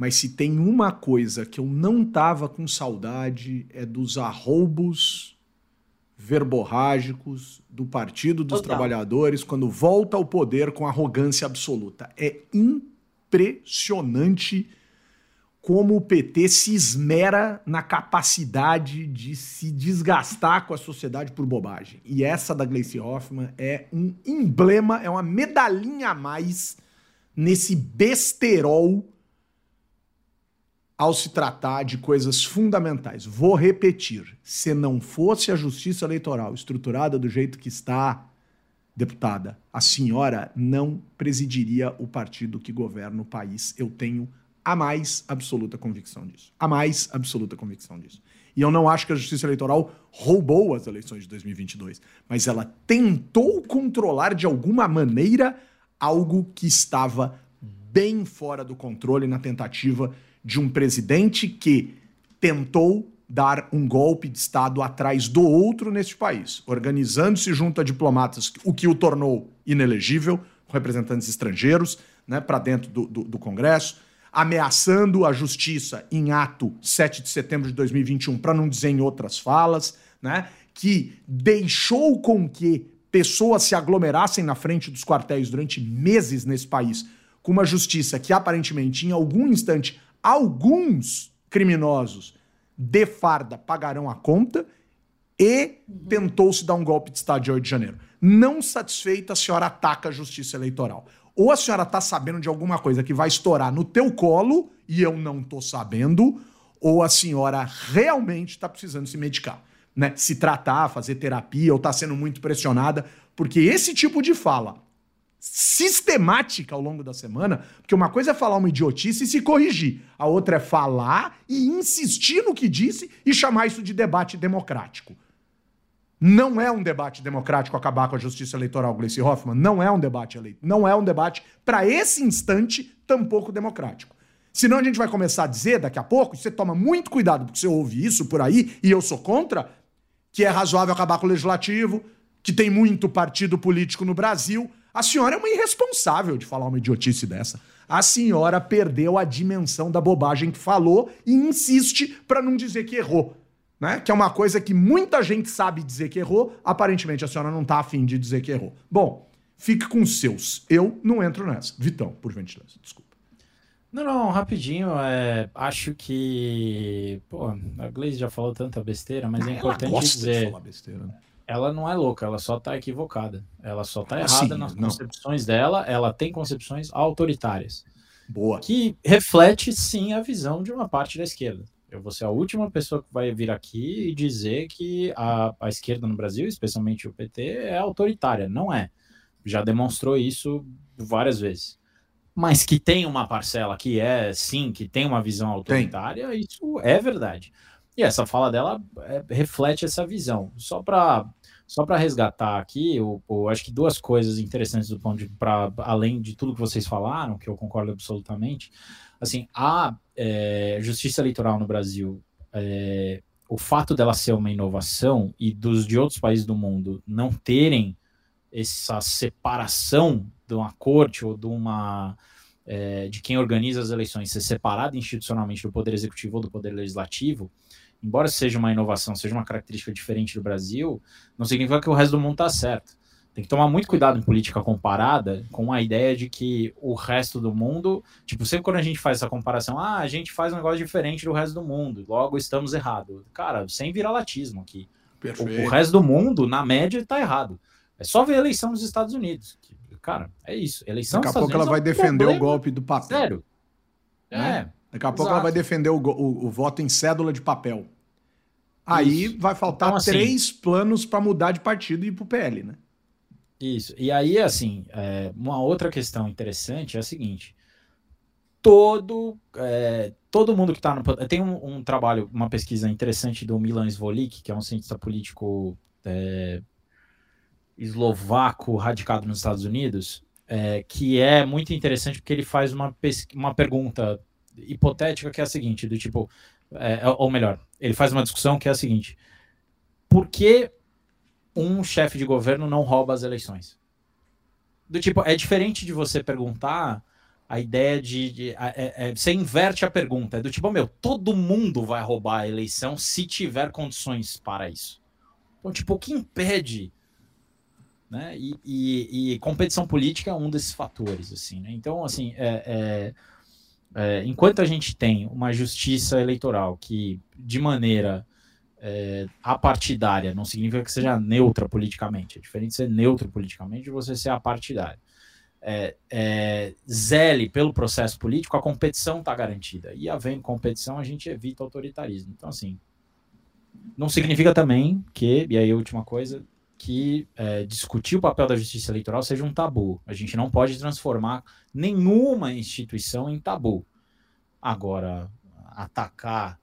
Mas se tem uma coisa que eu não tava com saudade é dos arroubos verborrágicos do Partido dos Total. Trabalhadores quando volta ao poder com arrogância absoluta. É impressionante como o PT se esmera na capacidade de se desgastar com a sociedade por bobagem. E essa da Gleice Hoffmann é um emblema, é uma medalhinha a mais nesse besterol ao se tratar de coisas fundamentais. Vou repetir: se não fosse a justiça eleitoral estruturada do jeito que está, deputada, a senhora não presidiria o partido que governa o país. Eu tenho a mais absoluta convicção disso. A mais absoluta convicção disso. E eu não acho que a justiça eleitoral roubou as eleições de 2022, mas ela tentou controlar de alguma maneira algo que estava bem fora do controle na tentativa de um presidente que tentou dar um golpe de Estado atrás do outro neste país, organizando-se junto a diplomatas, o que o tornou inelegível, representantes estrangeiros, né, para dentro do, do, do Congresso, ameaçando a justiça em ato 7 de setembro de 2021, para não dizer em outras falas, né, que deixou com que pessoas se aglomerassem na frente dos quartéis durante meses nesse país, com uma justiça que aparentemente, em algum instante, alguns criminosos de farda pagarão a conta e tentou-se dar um golpe de Estado de 8 de janeiro. Não satisfeita, a senhora ataca a justiça eleitoral. Ou a senhora está sabendo de alguma coisa que vai estourar no teu colo e eu não estou sabendo, ou a senhora realmente está precisando se medicar, né? Se tratar, fazer terapia ou está sendo muito pressionada, porque esse tipo de fala sistemática ao longo da semana, porque uma coisa é falar uma idiotice e se corrigir, a outra é falar e insistir no que disse e chamar isso de debate democrático. Não é um debate democrático acabar com a justiça eleitoral, Gleice Hoffmann. Não é um debate eleito. Não é um debate, para esse instante, tampouco democrático. Senão a gente vai começar a dizer daqui a pouco, e você toma muito cuidado, porque você ouve isso por aí, e eu sou contra, que é razoável acabar com o legislativo, que tem muito partido político no Brasil. A senhora é uma irresponsável de falar uma idiotice dessa. A senhora perdeu a dimensão da bobagem que falou e insiste para não dizer que errou né? Que é uma coisa que muita gente sabe dizer que errou, aparentemente a senhora não tá afim de dizer que errou. Bom, fique com os seus. Eu não entro nessa. Vitão, por gentileza, desculpa. Não, não, rapidinho, é, acho que. Pô, a Glaze já falou tanta besteira, mas é importante gosta dizer. de falar besteira. né? Ela não é louca, ela só tá equivocada. Ela só tá Ah, errada sim, nas não. concepções dela, ela tem concepções autoritárias. Boa. que reflete sim a visão de uma parte da esquerda. Eu vou ser a última pessoa que vai vir aqui e dizer que a, a esquerda no Brasil, especialmente o PT, é autoritária. Não é. Já demonstrou isso várias vezes. Mas que tem uma parcela que é, sim, que tem uma visão autoritária, isso é verdade. E essa fala dela é, reflete essa visão. Só para só para resgatar aqui, eu, eu acho que duas coisas interessantes do ponto de para além de tudo que vocês falaram, que eu concordo absolutamente. Assim, a é, justiça eleitoral no Brasil, é, o fato dela ser uma inovação e dos de outros países do mundo não terem essa separação de uma corte ou de uma é, de quem organiza as eleições ser separada institucionalmente do poder executivo ou do poder legislativo, embora seja uma inovação, seja uma característica diferente do Brasil, não significa que o resto do mundo está certo. Tem que tomar muito cuidado em política comparada com a ideia de que o resto do mundo, tipo, sempre quando a gente faz essa comparação, ah, a gente faz um negócio diferente do resto do mundo, logo estamos errados. Cara, sem viralatismo aqui. O, Perfeito. o resto do mundo, na média, está errado. É só ver a eleição nos Estados Unidos. Cara, é isso. Eleição Daqui a pouco ela Estados vai Unidos é um defender o problema golpe do papel. Sério. Né? É. Daqui a pouco ela Exato. vai defender o, o- o voto em cédula de papel. Aí Isso. vai faltar Então, assim- três planos para mudar de partido e ir pro PL, né? Isso. E aí, assim, é, uma outra questão interessante é a seguinte: todo, é, todo mundo que está no. Tem um, um trabalho, uma pesquisa interessante do Milan Svolik, que é um cientista político é, eslovaco radicado nos Estados Unidos, é, que é muito interessante porque ele faz uma, uma pergunta hipotética que é a seguinte: do tipo, é, ou melhor, ele faz uma discussão que é a seguinte: por que um chefe de governo não rouba as eleições? Do tipo, é diferente de você perguntar a ideia de. de- é- é- você inverte a pergunta. É do tipo, meu, todo mundo vai roubar a eleição se tiver condições para isso. Então, tipo, o que impede? Né? E, e- e competição política é um desses fatores, assim, né? Então, assim, é- é- enquanto a gente tem uma justiça eleitoral que, de maneira é, apartidária, não significa que seja neutra politicamente. É diferente ser neutro politicamente de você ser apartidário. é, é, zele pelo processo político, a competição está garantida. E havendo competição, a gente evita autoritarismo. Então, assim, não significa também que, e aí a última coisa, que é, discutir o papel da justiça eleitoral seja um tabu. A gente não pode transformar nenhuma instituição em tabu. Agora, atacar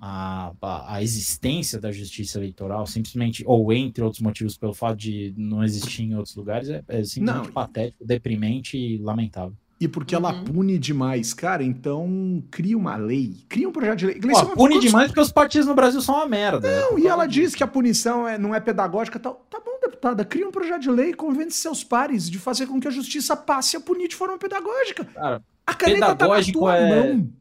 a, a, a, existência da justiça eleitoral, simplesmente, ou entre outros motivos, pelo fato de não existir em outros lugares, é, é simplesmente não. patético, deprimente e lamentável. E porque uhum. ela pune demais, cara, então cria uma lei, cria um projeto de lei. Ó, pune demais porque os partidos no Brasil são uma merda. Não, e ela diz que a punição é, não é pedagógica tal. Tá bom, deputada, cria um projeto de lei e convence seus pares de fazer com que a justiça passe a punir de forma pedagógica. Cara, a caneta pedagógico tá na tua é... mão.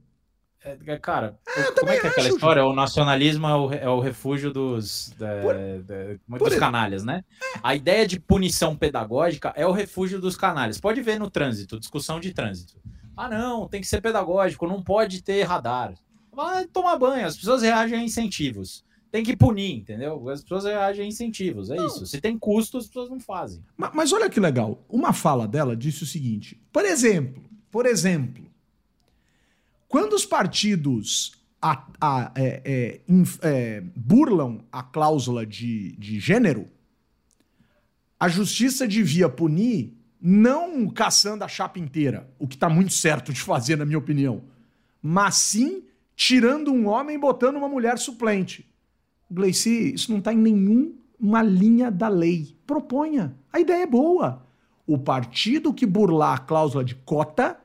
É, é, cara, é, como é que é aquela acho, história? O nacionalismo é o, é o refúgio dos, da, por, da, dos canalhas, né? A ideia de punição pedagógica é o refúgio dos canalhas. Pode ver no trânsito, discussão de trânsito. Ah, não, tem que ser pedagógico, não pode ter radar. Vai tomar banho, as pessoas reagem a incentivos. Tem que punir, entendeu? As pessoas reagem a incentivos, é não. isso. Se tem custo, as pessoas não fazem. Mas, mas olha que legal. Uma fala dela disse o seguinte: por exemplo, por exemplo, quando os partidos a, a, é, é, é, burlam a cláusula de, de gênero, a justiça devia punir não caçando a chapa inteira, o que está muito certo de fazer, na minha opinião, mas sim tirando um homem e botando uma mulher suplente. Gleici, isso não está em nenhuma linha da lei. Proponha. A ideia é boa. O partido que burlar a cláusula de cota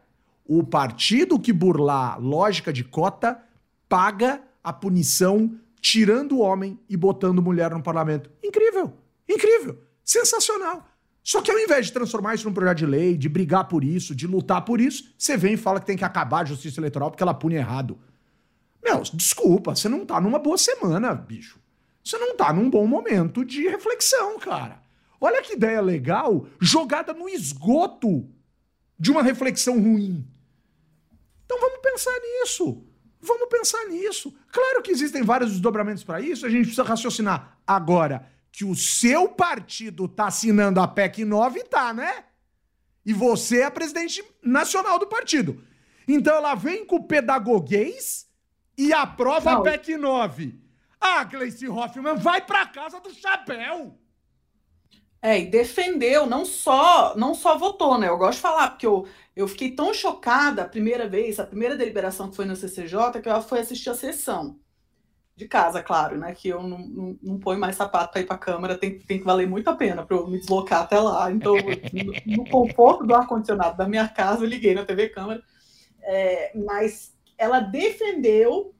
o partido que burlar lógica de cota paga a punição tirando o homem e botando mulher no parlamento. Incrível! Incrível! Sensacional! Só que ao invés de transformar isso num projeto de lei, de brigar por isso, de lutar por isso, você vem e fala que tem que acabar a justiça eleitoral porque ela pune errado. Meu, desculpa, você não tá numa boa semana, bicho. Você não tá num bom momento de reflexão, cara. Olha que ideia legal jogada no esgoto de uma reflexão ruim. Então vamos pensar nisso. Vamos pensar nisso. Claro que existem vários desdobramentos para isso, a gente precisa raciocinar. Agora, que o seu partido está assinando a PEC 9, tá, né? E você é a presidente nacional do partido. Então ela vem com o pedagoguês e aprova Não. a PEC 9. Ah, Gleice Hoffmann, vai pra casa do chapéu! É, e defendeu, não só, não só votou, né? Eu gosto de falar, porque eu, eu fiquei tão chocada a primeira vez, a primeira deliberação que foi no CCJ, que eu fui assistir a sessão. De casa, claro, né? Que eu não, não, não ponho mais sapato para ir para a Câmara, tem, tem que valer muito a pena para eu me deslocar até lá. Então, no, no conforto do ar-condicionado da minha casa, eu liguei na TV Câmara. É, mas ela defendeu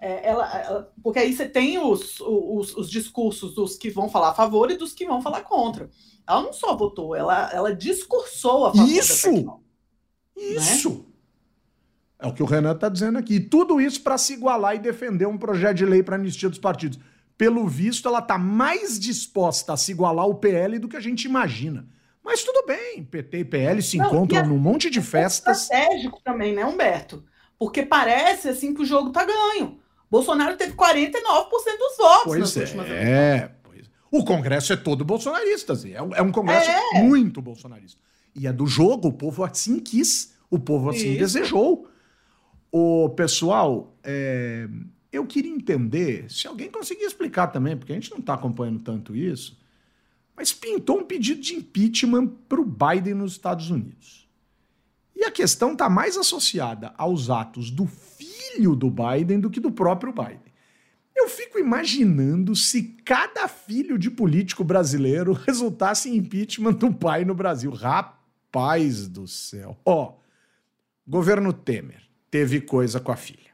é, ela, ela, porque aí você tem os, os, os, discursos dos que vão falar a favor e dos que vão falar contra. Ela não só votou, ela, ela discursou a favor Isso! Da isso! Né? É o que o Renan está dizendo aqui. E tudo isso para se igualar e defender um projeto de lei para anistia dos partidos. Pelo visto, ela está mais disposta a se igualar ao PL do que a gente imagina. Mas tudo bem, PT e PL se Não, encontram num monte de é festas. estratégico também, né, Humberto? Porque parece assim que o jogo tá ganho. Bolsonaro teve 49% dos votos pois nas é, últimas é, pois. O Congresso é todo bolsonarista, assim. é, um, é um Congresso é. muito bolsonarista. E é do jogo, o povo assim quis, o povo assim Isso. desejou. O pessoal, é, eu queria entender, se alguém conseguir explicar também, porque a gente não está acompanhando tanto isso, mas pintou um pedido de impeachment para o Biden nos Estados Unidos. E a questão está mais associada aos atos do filho do Biden do que do próprio Biden. Eu fico imaginando se cada filho de político brasileiro resultasse em impeachment do pai no Brasil. Rapaz! Do céu. Ó, governo Temer teve coisa com a filha.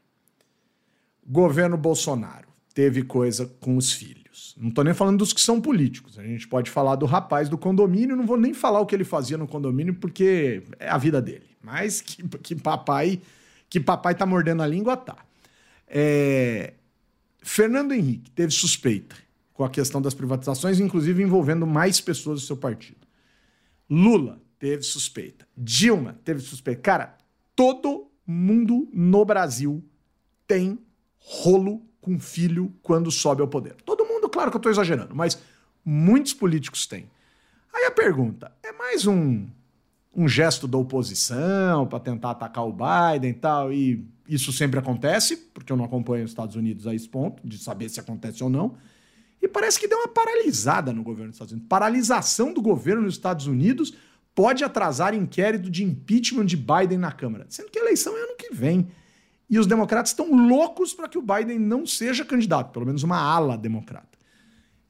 Governo Bolsonaro teve coisa com os filhos. Não tô nem falando dos que são políticos. A gente pode falar do rapaz do condomínio, não vou nem falar o que ele fazia no condomínio porque é a vida dele. Mas que, que papai que papai tá mordendo a língua tá. É... Fernando Henrique teve suspeita com a questão das privatizações, inclusive envolvendo mais pessoas do seu partido. Lula teve suspeita. Dilma teve suspeita. Cara, todo mundo no Brasil tem rolo com filho quando sobe ao poder. Todo mundo, claro que eu estou exagerando, mas muitos políticos têm. Aí a pergunta: é mais um um gesto da oposição para tentar atacar o Biden e tal, e isso sempre acontece, porque eu não acompanho os Estados Unidos a esse ponto, de saber se acontece ou não. E parece que deu uma paralisada no governo dos Estados Unidos. Paralisação do governo nos Estados Unidos pode atrasar inquérito de impeachment de Biden na Câmara, sendo que a eleição é ano que vem. E os democratas estão loucos para que o Biden não seja candidato, pelo menos uma ala democrata.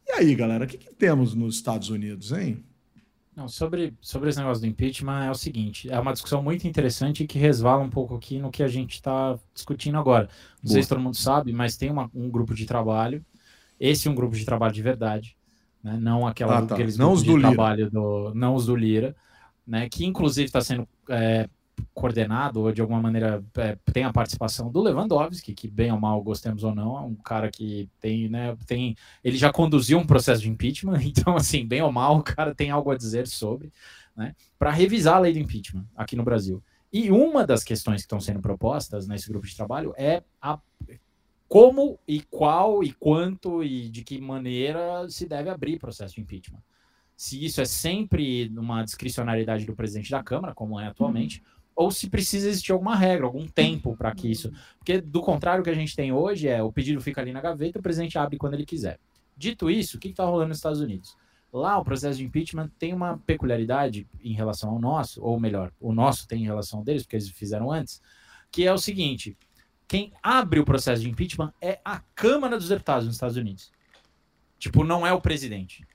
E aí, galera, o que, que temos nos Estados Unidos, hein? Não, sobre, sobre esse negócio do impeachment é o seguinte, é uma discussão muito interessante e que resvala um pouco aqui no que a gente está discutindo agora. Não Boa. sei se todo mundo sabe, mas tem uma, um grupo de trabalho, esse é um grupo de trabalho de verdade, né? não aquela, ah, tá. aqueles não grupos os do de Lira. trabalho, do, não os do Lira, né? que inclusive está sendo é, coordenado ou de alguma maneira é, tem a participação do Lewandowski, que bem ou mal gostemos ou não, é um cara que tem, né, tem, ele já conduziu um processo de impeachment, então assim, bem ou mal, o cara tem algo a dizer sobre, né, para revisar a lei do impeachment aqui no Brasil. E uma das questões que estão sendo propostas nesse grupo de trabalho é a como e qual e quanto e de que maneira se deve abrir processo de impeachment. Se isso é sempre uma discricionariedade do presidente da Câmara, como é atualmente, uhum ou se precisa existir alguma regra, algum tempo para que isso. Porque, do contrário, o que a gente tem hoje é o pedido fica ali na gaveta, o presidente abre quando ele quiser. Dito isso, o que está rolando nos Estados Unidos? Lá, o processo de impeachment tem uma peculiaridade em relação ao nosso, ou melhor, o nosso tem em relação deles, porque eles fizeram antes, que é o seguinte: quem abre o processo de impeachment é a Câmara dos Deputados nos Estados Unidos. Tipo, não é o presidente.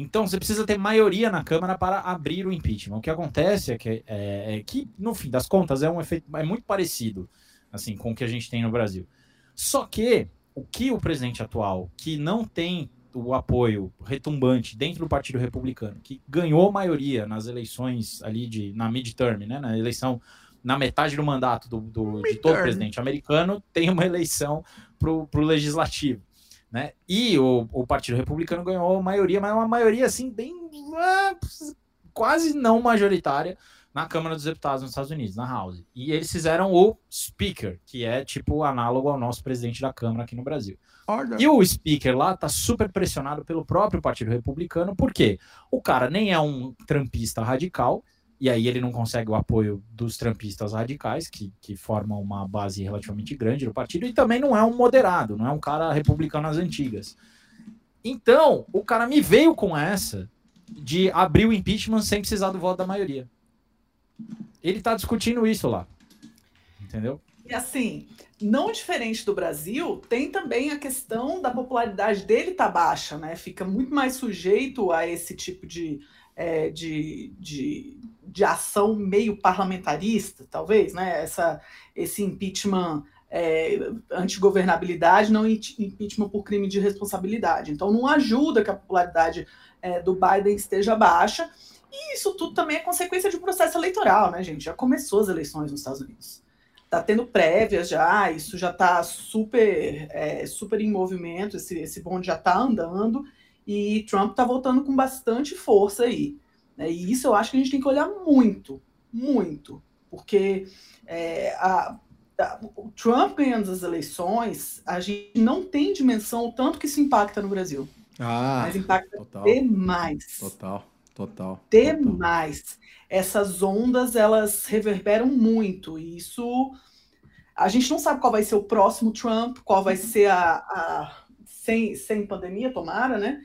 Então você precisa ter maioria na Câmara para abrir o impeachment. O que acontece é que, é, é que no fim das contas, é um efeito é muito parecido assim com o que a gente tem no Brasil. Só que o que o presidente atual, que não tem o apoio retumbante dentro do Partido Republicano, que ganhou maioria nas eleições ali de na midterm, né, na eleição na metade do mandato do, do de todo presidente americano, tem uma eleição para o legislativo. Né? E o, o Partido Republicano ganhou a maioria, mas uma maioria assim, bem ah, quase não majoritária na Câmara dos Deputados nos Estados Unidos, na House. E eles fizeram o Speaker, que é tipo análogo ao nosso presidente da Câmara aqui no Brasil. E o Speaker lá tá super pressionado pelo próprio Partido Republicano, porque o cara nem é um trampista radical, e aí ele não consegue o apoio dos trampistas radicais, que, que formam uma base relativamente grande do partido, e também não é um moderado, não é um cara republicano nas antigas. Então, o cara me veio com essa de abrir o impeachment sem precisar do voto da maioria. Ele tá discutindo isso lá. Entendeu? E assim, não diferente do Brasil, tem também a questão da popularidade dele tá baixa, né? Fica muito mais sujeito a esse tipo de, é, de, de de ação meio parlamentarista, talvez, né? Essa, esse impeachment é, antigovernabilidade, não impeachment por crime de responsabilidade. Então, não ajuda que a popularidade é, do Biden esteja baixa. E isso tudo também é consequência de um processo eleitoral, né, gente? Já começou as eleições nos Estados Unidos. Tá tendo prévias já, isso já está super, é, super em movimento, esse, esse bonde já está andando, e Trump está voltando com bastante força aí. Né? E isso eu acho que a gente tem que olhar muito, muito, porque é, a, a, o Trump ganhando as eleições, a gente não tem dimensão o tanto que isso impacta no Brasil. Ah, mas impacta total, demais. Total, total. Demais. Total. Essas ondas, elas reverberam muito, e isso... A gente não sabe qual vai ser o próximo Trump, qual vai ser a... a sem, sem pandemia, tomara, né?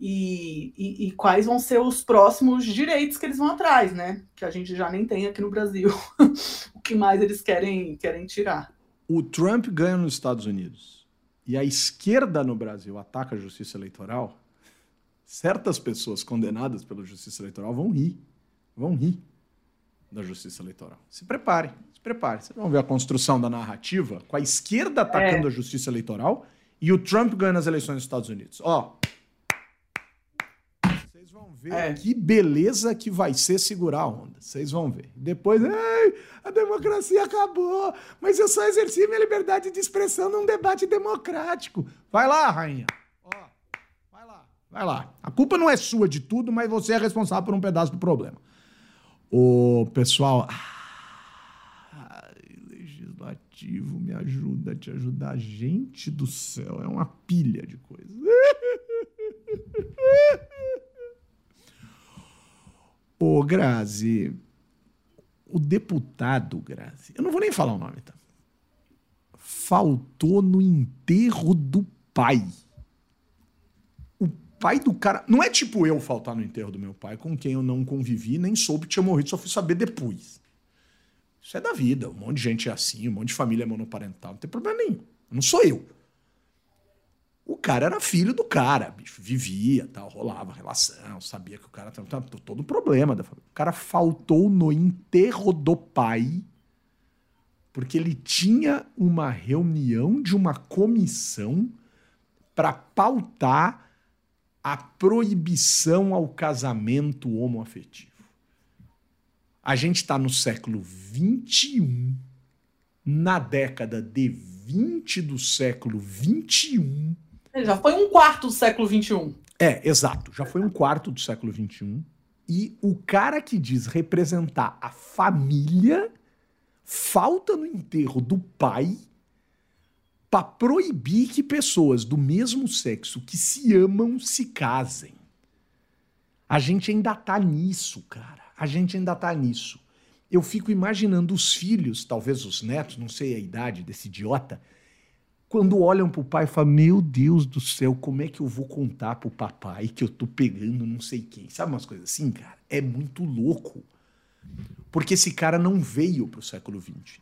E, e, e, quais vão ser os próximos direitos que eles vão atrás, né? Que a gente já nem tem aqui no Brasil. o que mais eles querem, querem tirar. O Trump ganha nos Estados Unidos e a esquerda no Brasil ataca a justiça eleitoral. Certas pessoas condenadas pela justiça eleitoral vão rir. Vão rir da justiça eleitoral. Se preparem, se preparem. Vocês vão ver a construção da narrativa com a esquerda atacando é. a justiça eleitoral e o Trump ganhando as eleições nos Estados Unidos. Ó, ver é. que beleza que vai ser segurar a onda. Vocês vão ver. Depois, a democracia acabou, mas eu só exerci minha liberdade de expressão num debate democrático. Vai lá, rainha. Ó, vai lá, vai lá. A culpa não é sua de tudo, mas você é responsável por um pedaço do problema. O pessoal. legislativo, me ajuda a te ajudar. Gente do céu, é uma pilha de coisas. Ô, Grazi, o deputado, Grazi, eu não vou nem falar o nome, tá? Faltou no enterro do pai. O pai do cara. Não é tipo eu faltar no enterro do meu pai, com quem eu não convivi, nem soube que tinha morrido, só fui saber depois. Isso é da vida. Um monte de gente é assim, um monte de família é monoparental. Não tem problema nenhum. Não sou eu. O cara era filho do cara, bicho. Vivia, tal, rolava relação, sabia que o cara tava todo problema da família. O cara faltou no enterro do pai porque ele tinha uma reunião de uma comissão para pautar a proibição ao casamento homoafetivo. A gente está no século 21, na década de 20 do século 21. Já foi um quarto do século 21. É, exato. Já foi um quarto do século 21. E o cara que diz representar a família falta no enterro do pai para proibir que pessoas do mesmo sexo que se amam se casem. A gente ainda tá nisso, cara. A gente ainda tá nisso. Eu fico imaginando os filhos, talvez os netos, não sei a idade desse idiota, quando olham pro pai e falam: Meu Deus do céu, como é que eu vou contar pro papai que eu tô pegando não sei quem? Sabe umas coisas assim, cara? É muito louco. Porque esse cara não veio para o século XX.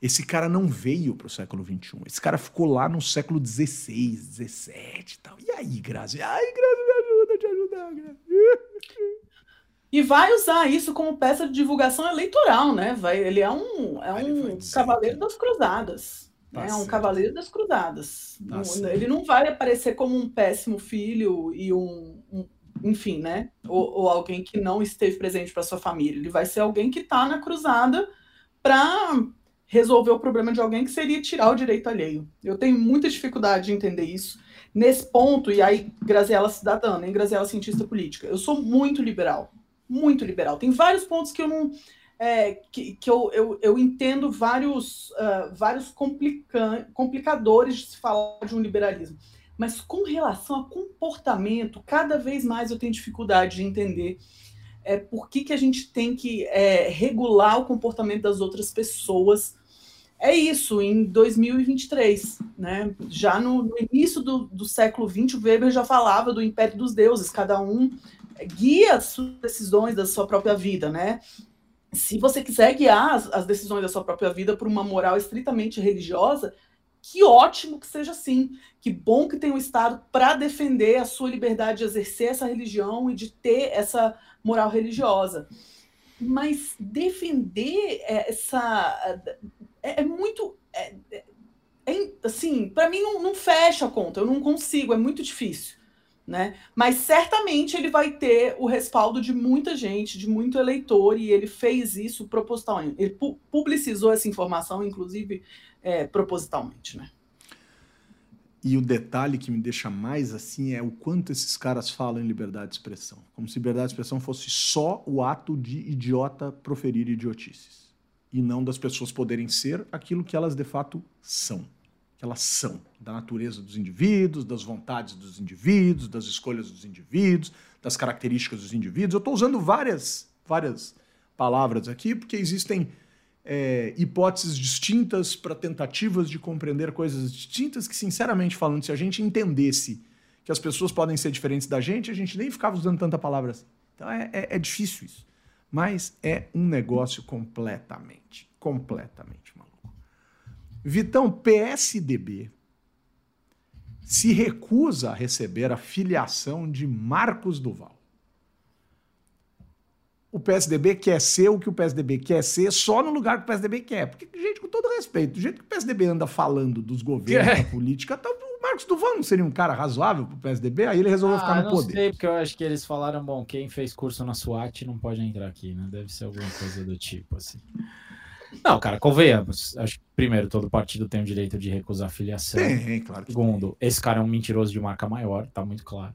Esse cara não veio para o século XXI. Esse cara ficou lá no século XVI, XVII e tal. E aí, Grazi? Ai, Grazi, me ajuda, te ajudar, Grazi. E vai usar isso como peça de divulgação eleitoral, né? Vai, ele é um, é um cavaleiro das cruzadas. Tá? É um cavaleiro das cruzadas. Tá ele não vai aparecer como um péssimo filho e um, um enfim, né? Ou, ou alguém que não esteve presente para sua família. Ele vai ser alguém que está na cruzada para resolver o problema de alguém que seria tirar o direito alheio. Eu tenho muita dificuldade de entender isso. Nesse ponto, e aí, Graziela cidadã, nem Graziela cientista política, eu sou muito liberal. Muito liberal. Tem vários pontos que eu não. É, que, que eu, eu, eu entendo vários, uh, vários complica complicadores de se falar de um liberalismo. Mas com relação a comportamento, cada vez mais eu tenho dificuldade de entender é, por que, que a gente tem que é, regular o comportamento das outras pessoas. É isso, em 2023, né? Já no, no início do, do século XX, o Weber já falava do império dos deuses, cada um guia as suas decisões da sua própria vida, né? Se você quiser guiar as, as decisões da sua própria vida por uma moral estritamente religiosa, que ótimo que seja assim. Que bom que tem um Estado para defender a sua liberdade de exercer essa religião e de ter essa moral religiosa. Mas defender essa. É, é muito. É, é, assim, para mim não, não fecha a conta, eu não consigo, é muito difícil. Né? Mas certamente ele vai ter o respaldo de muita gente, de muito eleitor, e ele fez isso propositalmente. Ele pu publicizou essa informação, inclusive é, propositalmente, né? E o detalhe que me deixa mais assim é o quanto esses caras falam em liberdade de expressão. Como se liberdade de expressão fosse só o ato de idiota proferir idiotices. E não das pessoas poderem ser aquilo que elas de fato são. Que elas são. Da natureza dos indivíduos, das vontades dos indivíduos, das escolhas dos indivíduos, das características dos indivíduos. Eu estou usando várias, várias palavras aqui, porque existem é, hipóteses distintas para tentativas de compreender coisas distintas que, sinceramente falando, se a gente entendesse que as pessoas podem ser diferentes da gente, a gente nem ficava usando tanta palavra assim. Então é, é, é difícil isso. Mas é um negócio completamente, completamente. Vitão, PSDB se recusa a receber a filiação de Marcos Duval o PSDB quer ser o que o PSDB quer ser só no lugar que o PSDB quer. Porque, gente, com todo respeito, do jeito que o PSDB anda falando dos governos, é. da política, tá, o Marcos Duval não seria um cara razoável pro PSDB? Aí ele resolveu ah, ficar no não poder. sei, porque eu acho que eles falaram, bom, quem fez curso na SWAT não pode entrar aqui, né? Deve ser alguma coisa do tipo, assim. Não, cara, convenhamos. Acho que, primeiro, todo partido tem o direito de recusar a filiação. Tem, claro Segundo, tem. esse cara é um mentiroso de marca maior, tá muito claro.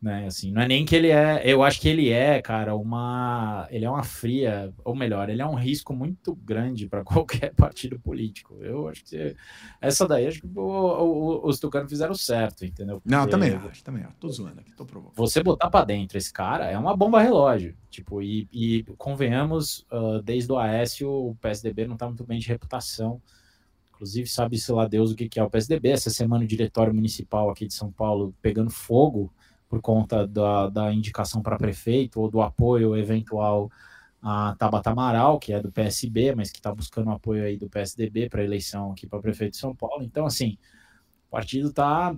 Né? Assim, não é nem que ele é, eu acho que ele é, cara, uma, ele é uma fria, ou melhor, ele é um risco muito grande para qualquer partido político. Eu acho que essa daí acho que o, o, os tucanos fizeram certo, entendeu? Porque não, também acho, também acho. Tô zoando aqui, tô provando. Você botar para dentro esse cara é uma bomba relógio, tipo, e, e convenhamos, uh, desde o Aécio, o PSDB não tá muito bem de reputação. Inclusive, sabe-se lá Deus o que, que é o PSDB. Essa semana o diretório municipal aqui de São Paulo pegando fogo por conta da, da indicação para prefeito ou do apoio eventual a Tabata Amaral, que é do PSB, mas que está buscando apoio aí do PSDB para eleição aqui para prefeito de São Paulo. Então, assim, o partido está.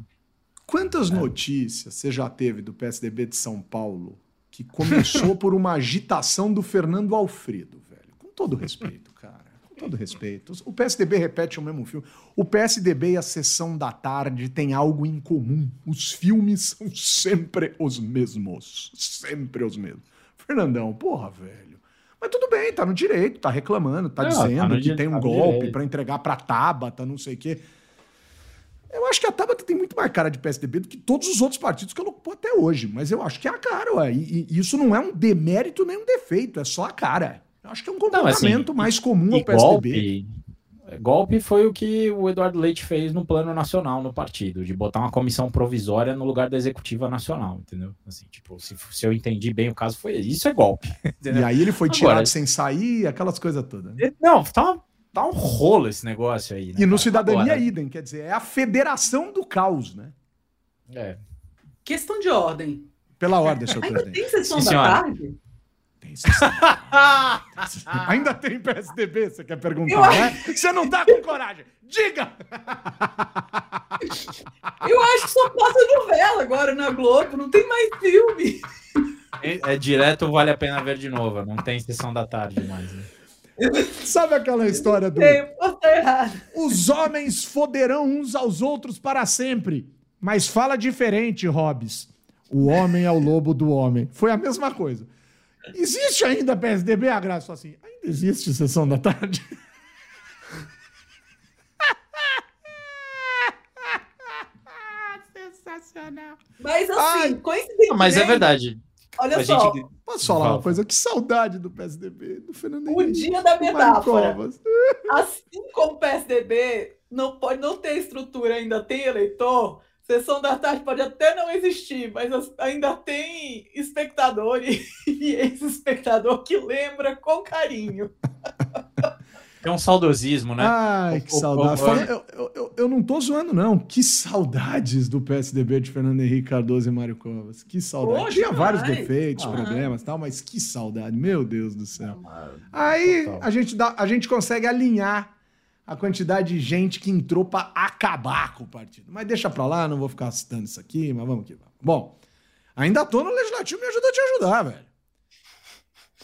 Quantas é. notícias você já teve do PSDB de São Paulo que começou por uma agitação do Fernando Alfredo, velho? Com todo respeito, cara todo respeito. O PSDB repete o mesmo filme. O PSDB e a sessão da tarde têm algo em comum. Os filmes são sempre os mesmos. Sempre os mesmos. Fernandão, porra, velho. Mas tudo bem, tá no direito, tá reclamando, tá não, dizendo tá que tem um tá golpe para entregar pra Tabata, não sei o quê. Eu acho que a Tabata tem muito mais cara de PSDB do que todos os outros partidos que ela ocupou até hoje. Mas eu acho que é a cara, ué. E, e isso não é um demérito nem um defeito, é só a cara. Acho que é um comportamento não, assim, mais comum ao PSDB. Golpe, golpe foi o que o Eduardo Leite fez no plano nacional no partido, de botar uma comissão provisória no lugar da executiva nacional, entendeu? Assim, tipo, se, se eu entendi bem o caso, foi isso é golpe. Entendeu? E aí ele foi tirado Agora, sem sair, aquelas coisas todas. Né? Não, tá, tá um rolo esse negócio aí. Né, e no cara? Cidadania Agora, Idem, quer dizer, é a federação do caos, né? É. Questão de ordem. Pela ordem, senhor presidente. Tem sessão Sim, da tarde? Tem Ainda tem PSDB, você quer perguntar, né? Você não tá com coragem. Diga! Eu acho que só passa novela agora na Globo, não tem mais filme. É, é direto, vale a pena ver de novo. Não tem sessão da tarde mais. Né? Sabe aquela história do. Os homens foderão uns aos outros para sempre. Mas fala diferente, Hobbes. O homem é o lobo do homem. Foi a mesma coisa. Existe ainda PSDB? A Graça assim, ainda existe sessão da tarde? Sensacional. Mas assim, Ai, coincidentemente... Mas é verdade. Olha a só. Gente... Posso falar uma coisa? Que saudade do PSDB, do Fernando O dia da metáfora. Assim como o PSDB não pode não ter estrutura, ainda tem eleitor, Sessão da tarde pode até não existir, mas ainda tem espectador e, e esse espectador que lembra com carinho. É um saudosismo, né? Ai, que saudade. Eu, eu, eu, eu, não tô zoando, não. Que saudades do PSDB de Fernando Henrique Cardoso e Mário Covas. Que saudade. Poxa, Tinha vários defeitos, ah, problemas e tal, mas que saudade. Meu Deus do céu. Aí a gente, dá, a gente consegue alinhar a quantidade de gente que entrou para acabar com o partido. Mas deixa para lá, não vou ficar citando isso aqui, mas vamos que vamos. Bom, ainda tô no legislativo, me ajuda a te ajudar, velho.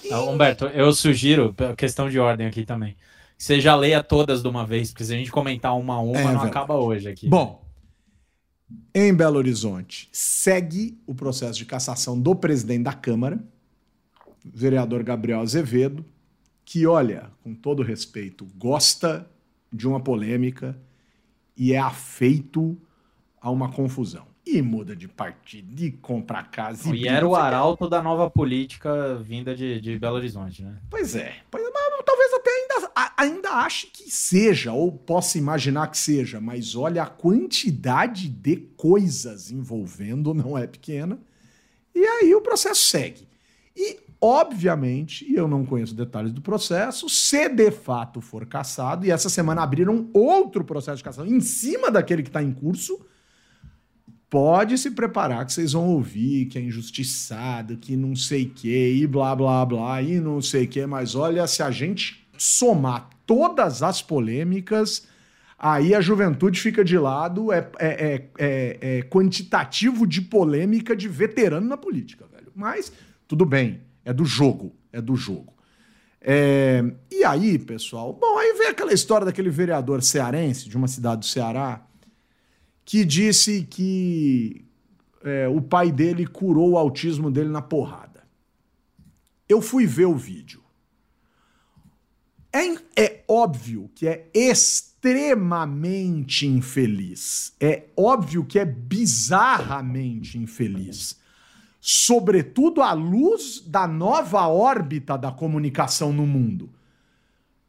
E... Ah, Humberto, eu sugiro, questão de ordem aqui também, que você já leia todas de uma vez, porque se a gente comentar uma a uma, é, não velho. acaba hoje aqui. Bom, em Belo Horizonte, segue o processo de cassação do presidente da Câmara, vereador Gabriel Azevedo, que, olha, com todo respeito, gosta de uma polêmica e é afeito a uma confusão. E muda de partido, e compra casa. E, e era o arauto da nova política vinda de, de Belo Horizonte, né? Pois é. Pois, mas, talvez até ainda, ainda ache que seja, ou possa imaginar que seja, mas olha, a quantidade de coisas envolvendo não é pequena. E aí o processo segue. E Obviamente, e eu não conheço detalhes do processo, se de fato for cassado, e essa semana abriram outro processo de cassação em cima daquele que está em curso, pode se preparar que vocês vão ouvir que é injustiçado, que não sei que, e blá blá blá, e não sei que, mas olha, se a gente somar todas as polêmicas, aí a juventude fica de lado, é, é, é, é, é quantitativo de polêmica de veterano na política, velho. Mas tudo bem. É do jogo. É do jogo. É, e aí, pessoal, bom, aí vem aquela história daquele vereador cearense de uma cidade do Ceará que disse que é, o pai dele curou o autismo dele na porrada. Eu fui ver o vídeo. É, é óbvio que é extremamente infeliz. É óbvio que é bizarramente infeliz sobretudo à luz da nova órbita da comunicação no mundo.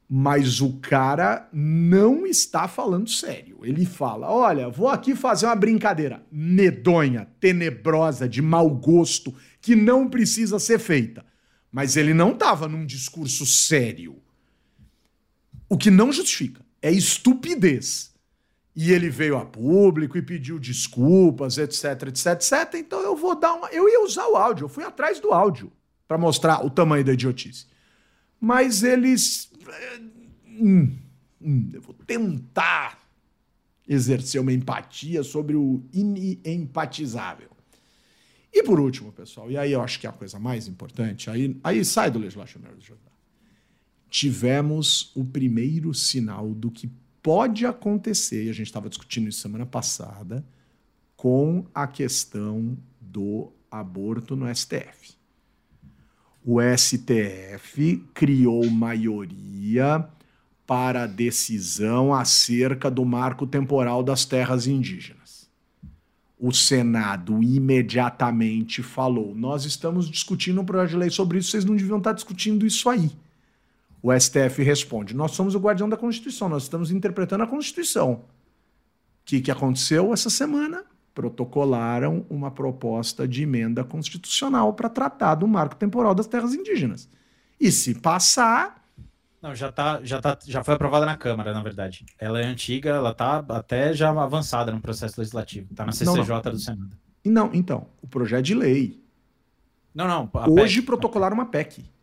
Mas o cara não está falando sério. Ele fala: olha, vou aqui fazer uma brincadeira medonha, tenebrosa, de mau gosto, que não precisa ser feita. Mas ele não estava num discurso sério. O que não justifica é estupidez. E ele veio a público e pediu desculpas, etc, etc, etc. Então eu vou dar uma. Eu ia usar o áudio, eu fui atrás do áudio para mostrar o tamanho da idiotice. Mas eles. Hum, hum, eu vou tentar exercer uma empatia sobre o inempatizável. E por último, pessoal, e aí eu acho que é a coisa mais importante, aí, aí sai do legislativo. Tivemos o primeiro sinal do que pode acontecer, e a gente estava discutindo isso semana passada, com a questão do aborto no STF. O STF criou maioria para a decisão acerca do marco temporal das terras indígenas. O Senado imediatamente falou: Nós estamos discutindo um projeto de lei sobre isso, vocês não deviam estar discutindo isso aí. O STF responde: Nós somos o guardião da Constituição, nós estamos interpretando a Constituição. O que, que aconteceu essa semana? Protocolaram uma proposta de emenda constitucional para tratar do marco temporal das terras indígenas. E se passar. Não, já, tá, já, tá, já foi aprovada na Câmara, na verdade. Ela é antiga, ela está até já avançada no processo legislativo. Está na CCJ não, não. do Senado. Não, então, o projeto de lei. Não, não. Hoje PEC, protocolaram uma PEC.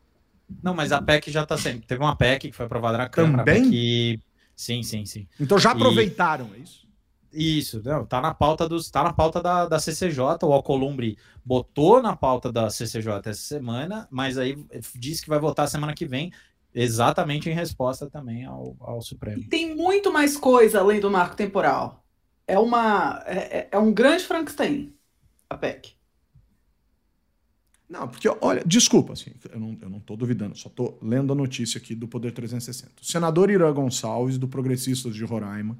Não, mas a PEC já está sendo. Teve uma PEC que foi aprovada na Câmara. Também? PEC... Sim, sim, sim. Então já aproveitaram, e... é isso? Isso, não, tá na pauta dos, tá na pauta da, da CCJ. O Alcolumbre botou na pauta da CCJ essa semana, mas aí disse que vai votar semana que vem, exatamente em resposta também ao, ao Supremo. E tem muito mais coisa além do marco temporal. É uma é, é, é um grande Frankenstein, a PEC. Não, porque, olha, desculpa, assim, eu não, tô duvidando, só tô lendo a notícia aqui do Poder 360. O senador Irã Gonçalves, do Progressistas de Roraima,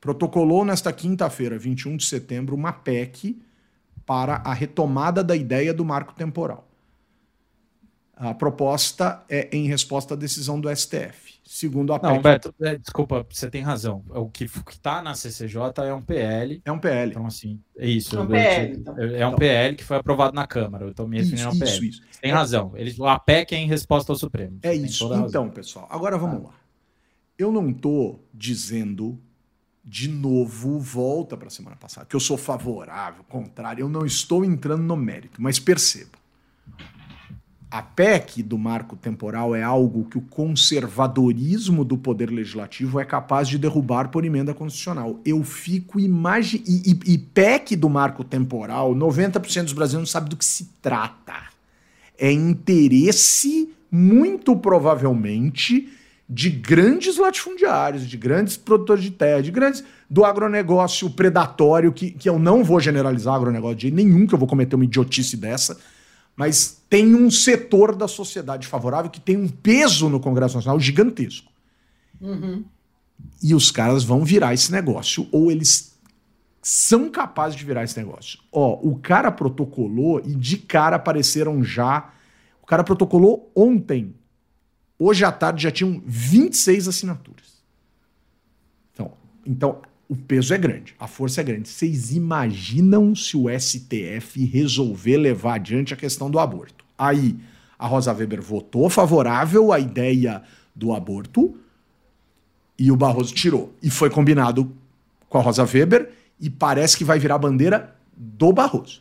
protocolou nesta quinta-feira, 21 de setembro, uma PEC para a retomada da ideia do marco temporal. A proposta é em resposta à decisão do STF. Segundo a PEC. Não, Beto, é, desculpa, você tem razão. O que está na CCJ é um PL. É um PL. Então, assim, é isso. É um PL. Então. É um PL que foi aprovado na Câmara. Eu estou me referindo ao PL. Isso, isso. Tem é. razão. Eles, a PEC é em resposta ao Supremo. É isso. Então, pessoal, agora vamos ah. lá. Eu não estou dizendo de novo, volta para a semana passada, que eu sou favorável, contrário, eu não estou entrando no mérito, mas perceba a PEC do marco temporal é algo que o conservadorismo do poder legislativo é capaz de derrubar por emenda constitucional. Eu fico imaginando. E, e, e, PEC do marco temporal, 90% dos brasileiros não sabem do que se trata. É interesse, muito provavelmente, de grandes latifundiários, de grandes produtores de terra, de grandes. do agronegócio predatório, que, que eu não vou generalizar agronegócio de nenhum, que eu vou cometer uma idiotice dessa mas tem um setor da sociedade favorável que tem um peso no Congresso Nacional gigantesco. Uhum. E os caras vão virar esse negócio, ou eles são capazes de virar esse negócio. Ó, o cara protocolou e de cara apareceram já. O cara protocolou ontem. Hoje à tarde já tinham 26 assinaturas. Então, então o peso é grande, a força é grande. Vocês imaginam se o STF resolver levar adiante a questão do aborto? Aí, a Rosa Weber votou favorável à ideia do aborto e o Barroso tirou. E foi combinado com a Rosa Weber e parece que vai virar bandeira do Barroso.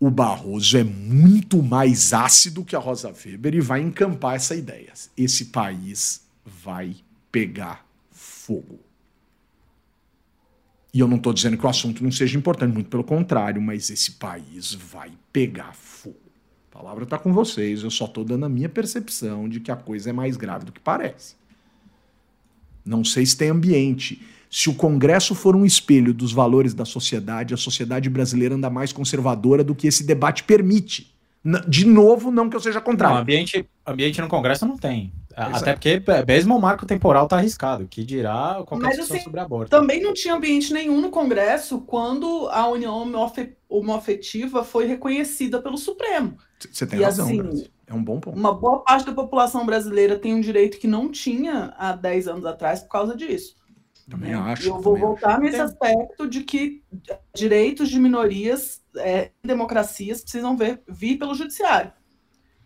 O Barroso é muito mais ácido que a Rosa Weber e vai encampar essa ideia. Esse país vai pegar fogo. E eu não estou dizendo que o assunto não seja importante, muito pelo contrário, mas esse país vai pegar fogo. A palavra está com vocês, eu só estou dando a minha percepção de que a coisa é mais grave do que parece. Não sei se tem ambiente. Se o Congresso for um espelho dos valores da sociedade, a sociedade brasileira anda mais conservadora do que esse debate permite. De novo, não que eu seja contrário. Não, ambiente, ambiente no Congresso não tem. Até porque mesmo o marco temporal tá arriscado, que dirá qualquer Mas, discussão assim, sobre aborto. Também não tinha ambiente nenhum no Congresso quando a união homoafe- homoafetiva foi reconhecida pelo Supremo. Você tem E razão, assim. É um bom ponto. Uma boa parte da população brasileira tem um direito que não tinha há 10 anos atrás por causa disso. Também né? acho. E eu vou voltar nesse Tem- aspecto de que direitos de minorias é, em democracias precisam ver, vir pelo judiciário.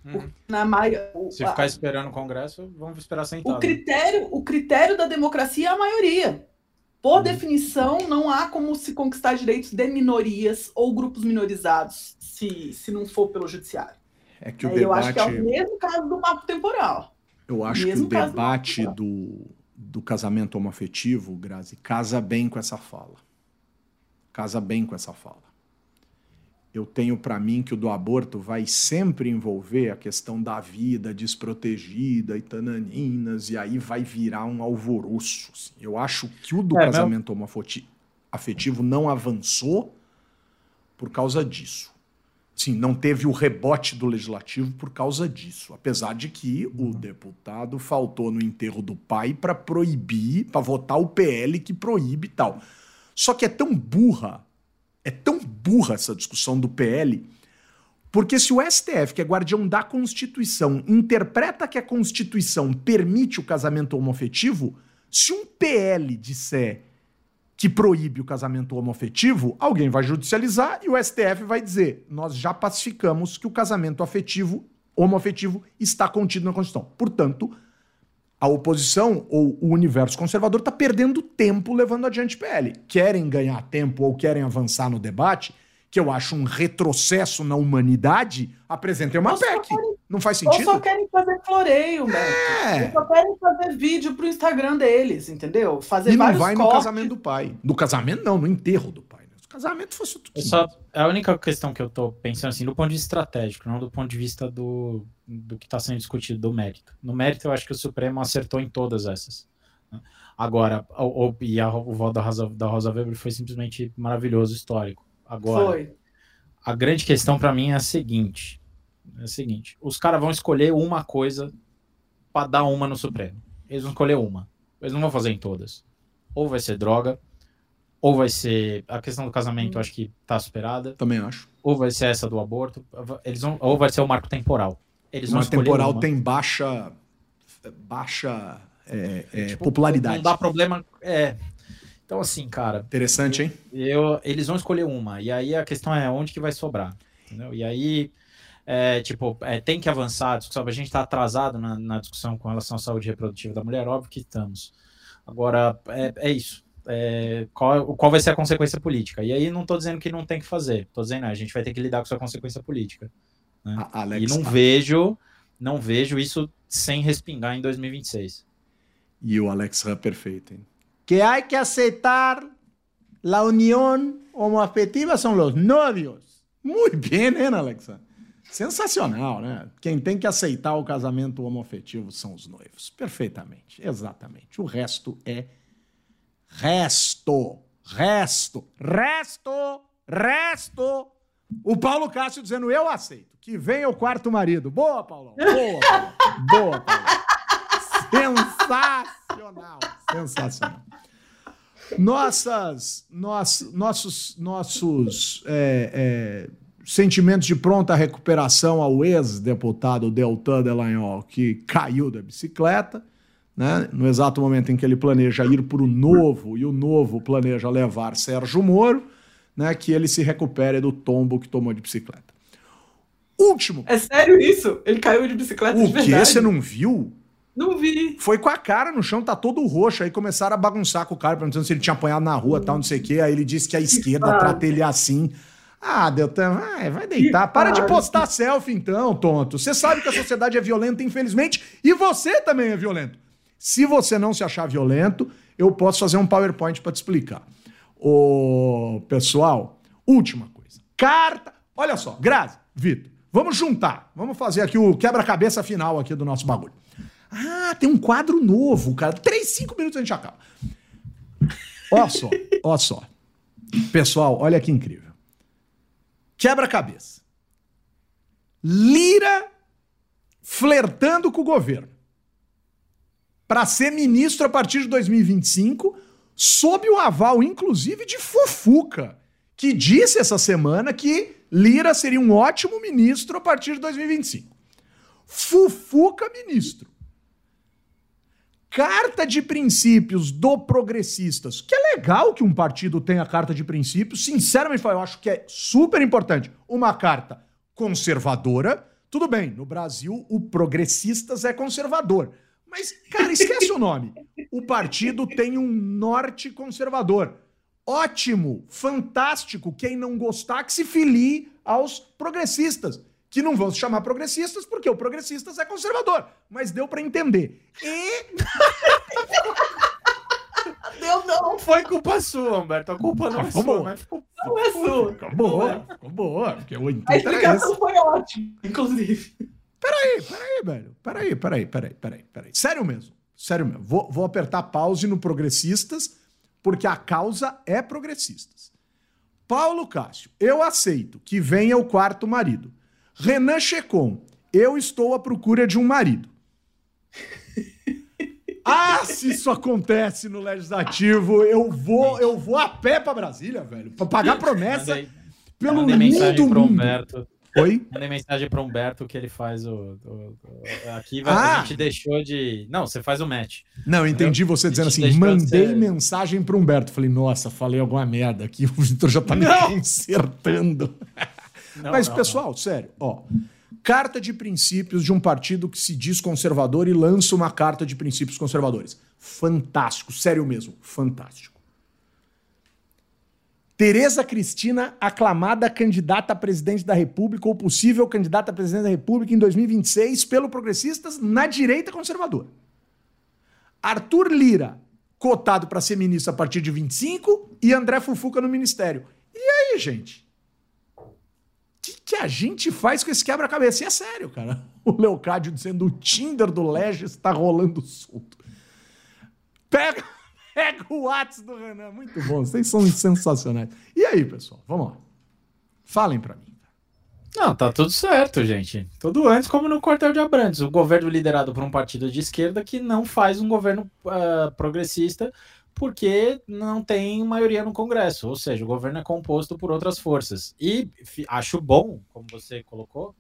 Uhum. Na maioria, o, Se a- ficar esperando o Congresso, vamos esperar sentado. o critério, o critério da democracia é a maioria. Por Uhum. definição, não há como se conquistar direitos de minorias ou grupos minorizados se, se não for pelo judiciário. É que o É, eu acho que é debate. o mesmo caso do marco temporal. Eu acho que Mesmo o caso do debate Marco do, do casamento homoafetivo, Grazi, casa bem com essa fala. Casa bem com essa fala. Eu tenho para mim que o do aborto vai sempre envolver a questão da vida desprotegida e tananinas, e aí vai virar um alvoroço. assim. Eu acho que o do É, casamento homoafeti- afetivo não avançou por causa disso. Sim, não teve o rebote do legislativo por causa disso. Apesar de que o deputado faltou no enterro do pai para proibir, para votar o PL que proíbe e tal. Só que é tão burra, é tão burra essa discussão do PL, porque se o STF, que é guardião da Constituição, interpreta que a Constituição permite o casamento homoafetivo, se um PL disser que proíbe o casamento homoafetivo, alguém vai judicializar e o STF vai dizer: nós já pacificamos que o casamento afetivo, homoafetivo, está contido na Constituição. Portanto, a oposição ou o universo conservador está perdendo tempo levando adiante PL. Querem ganhar tempo ou querem avançar no debate, que eu acho um retrocesso na humanidade, apresentem uma Ou PEC. Não faz Ou sentido? só querem fazer floreio. É. Ou só querem fazer vídeo pro Instagram deles, entendeu? Fazer E não vai no cortes. casamento do pai. No casamento, não, no enterro do pai. Casamento fosse tudo. Só, a única questão que eu tô pensando assim, do ponto de vista estratégico, não do ponto de vista do, do que está sendo discutido, do mérito. No mérito, eu acho que o Supremo acertou em todas essas. né? Agora, o, o- e a, o voto da Rosa, da Rosa Weber foi simplesmente maravilhoso, histórico. Agora, Foi. a grande questão para mim é a seguinte: é a seguinte, os caras vão escolher uma coisa para dar uma no Supremo. Eles vão escolher uma. Eles não vão fazer em todas. Ou vai ser droga, ou vai ser a questão do casamento, eu acho que tá superada, Também acho. ou vai ser essa do aborto, eles vão, ou vai ser o marco temporal. Eles Uma escolher temporal uma. tem baixa baixa é, é, Tipo, popularidade. Não dá problema, é. Então assim, cara, Interessante, hein? Eu, eles vão escolher uma, e aí a questão é onde que vai sobrar, entendeu? E aí, é, tipo, é, tem que avançar a discussão, a gente está atrasado na, na discussão com relação à saúde reprodutiva da mulher, óbvio que estamos. Agora, é, é isso. É, qual, qual vai ser a consequência política? E aí não estou dizendo que não tem que fazer, estou dizendo, a gente vai ter que lidar com essa consequência política. né? A- Alex, e não a- vejo, não vejo isso sem respingar em 2026. E o Alex Ram perfeito, hein? Que hay que aceitar la unión homoafetiva são los novios. Muito bem, né, Alexa? Sensacional, né? Quem tem que aceitar o casamento homoafetivo são os noivos. Perfeitamente, exatamente. O resto é resto, resto, resto, resto. O Paulo Cássio dizendo, eu aceito. Que venha o quarto marido. Boa, Paulão. Boa, Paulo. Boa, Paulo. Sensacional. Sensacional. Nossas, noss- nossos, nossos é, é, sentimentos de pronta recuperação ao ex-deputado Deltan Delagnol, que caiu da bicicleta, né, no exato momento em que ele planeja ir para o novo, e o novo planeja levar Sérgio Moro, né, que ele se recupere do tombo que tomou de bicicleta. Último. É sério isso? Ele caiu de bicicleta de O que? verdade? Você não viu? Não vi. Foi com a cara no chão, tá todo roxo. Aí começaram a bagunçar com o cara, perguntando se ele tinha apanhado na rua, tal, não sei o quê. Aí ele disse que a esquerda fase. trata ele assim. Ah, Deltan, vai, vai deitar. Que Para de postar selfie, então, tonto. Você sabe que a sociedade é violenta, infelizmente, e você também é violento. Se você não se achar violento, eu posso fazer um PowerPoint para te explicar. Ô, pessoal, última coisa. Carta. Olha só, Grazi, Vitor, vamos juntar. Vamos fazer aqui o quebra-cabeça final aqui do nosso bagulho. Ah, tem um quadro novo, cara. Três, cinco minutos a gente acaba. Olha só, olha só. Pessoal, olha que incrível. Quebra-cabeça. Lira flertando com o governo. Para ser ministro a partir de 2025, sob o aval, inclusive, de Fufuca, que disse essa semana que Lira seria um ótimo ministro a partir de 2025. Fufuca ministro. Carta de princípios do Progressistas, que é legal que um partido tenha carta de princípios, sinceramente, eu acho que é super importante. Uma carta conservadora, tudo bem, no Brasil o Progressistas é conservador. Mas, cara, esquece o nome. O partido tem um norte conservador. Ótimo, fantástico. Quem não gostar, que se filie aos progressistas que não vão se chamar progressistas porque o progressistas é conservador. Mas deu para entender. E. Deu não. Foi culpa sua, Humberto. A culpa não é Ficou sua, boa. mas ficou Não é sua. Ficou boa, ficou boa. Porque o A explicação esse. foi ótima, inclusive. Peraí, peraí, velho. Peraí, peraí, peraí, peraí, peraí. Sério mesmo. Sério mesmo. Vou, vou apertar pause no progressistas, porque a causa é progressistas. Paulo Cássio, eu aceito que venha o quarto marido. Renan Checon, eu estou à procura de um marido. Ah, se isso acontece no legislativo, eu vou, eu vou a pé pra Brasília, velho, pra pagar promessa pelo mundo mundo. Oi? Mandei mensagem pro Humberto que ele faz o. o- o- aqui Ah! a gente deixou de. Não, você faz o match. Não, entendi você dizendo assim, mandei ser- mensagem pro Humberto. Falei, nossa, falei alguma merda aqui, o Vitor já tá me consertando. Não, Mas, não, pessoal, sério, ó. Carta de princípios de um partido que se diz conservador e lança uma carta de princípios conservadores. Fantástico, sério mesmo, fantástico. Tereza Cristina, aclamada candidata a presidente da República ou possível candidata a presidente da República em 2026 pelo Progressistas na direita conservadora. Arthur Lira, cotado para ser ministro a partir de 25 e André Fufuca no ministério. E aí, gente? O que, que a gente faz com esse quebra-cabeça? E é sério, cara. O Leocádio dizendo o Tinder do Legis tá rolando solto. Pega, pega o WhatsApp do Renan. Muito bom, vocês são sensacionais. E aí, pessoal? Vamos lá. Falem para mim. Não, tá tudo certo, gente. Tudo antes, como no quartel de Abrantes. O governo liderado por um partido de esquerda que não faz um governo ah, progressista porque não tem maioria no Congresso. Ou seja, o governo é composto por outras forças. E acho bom, como você colocou,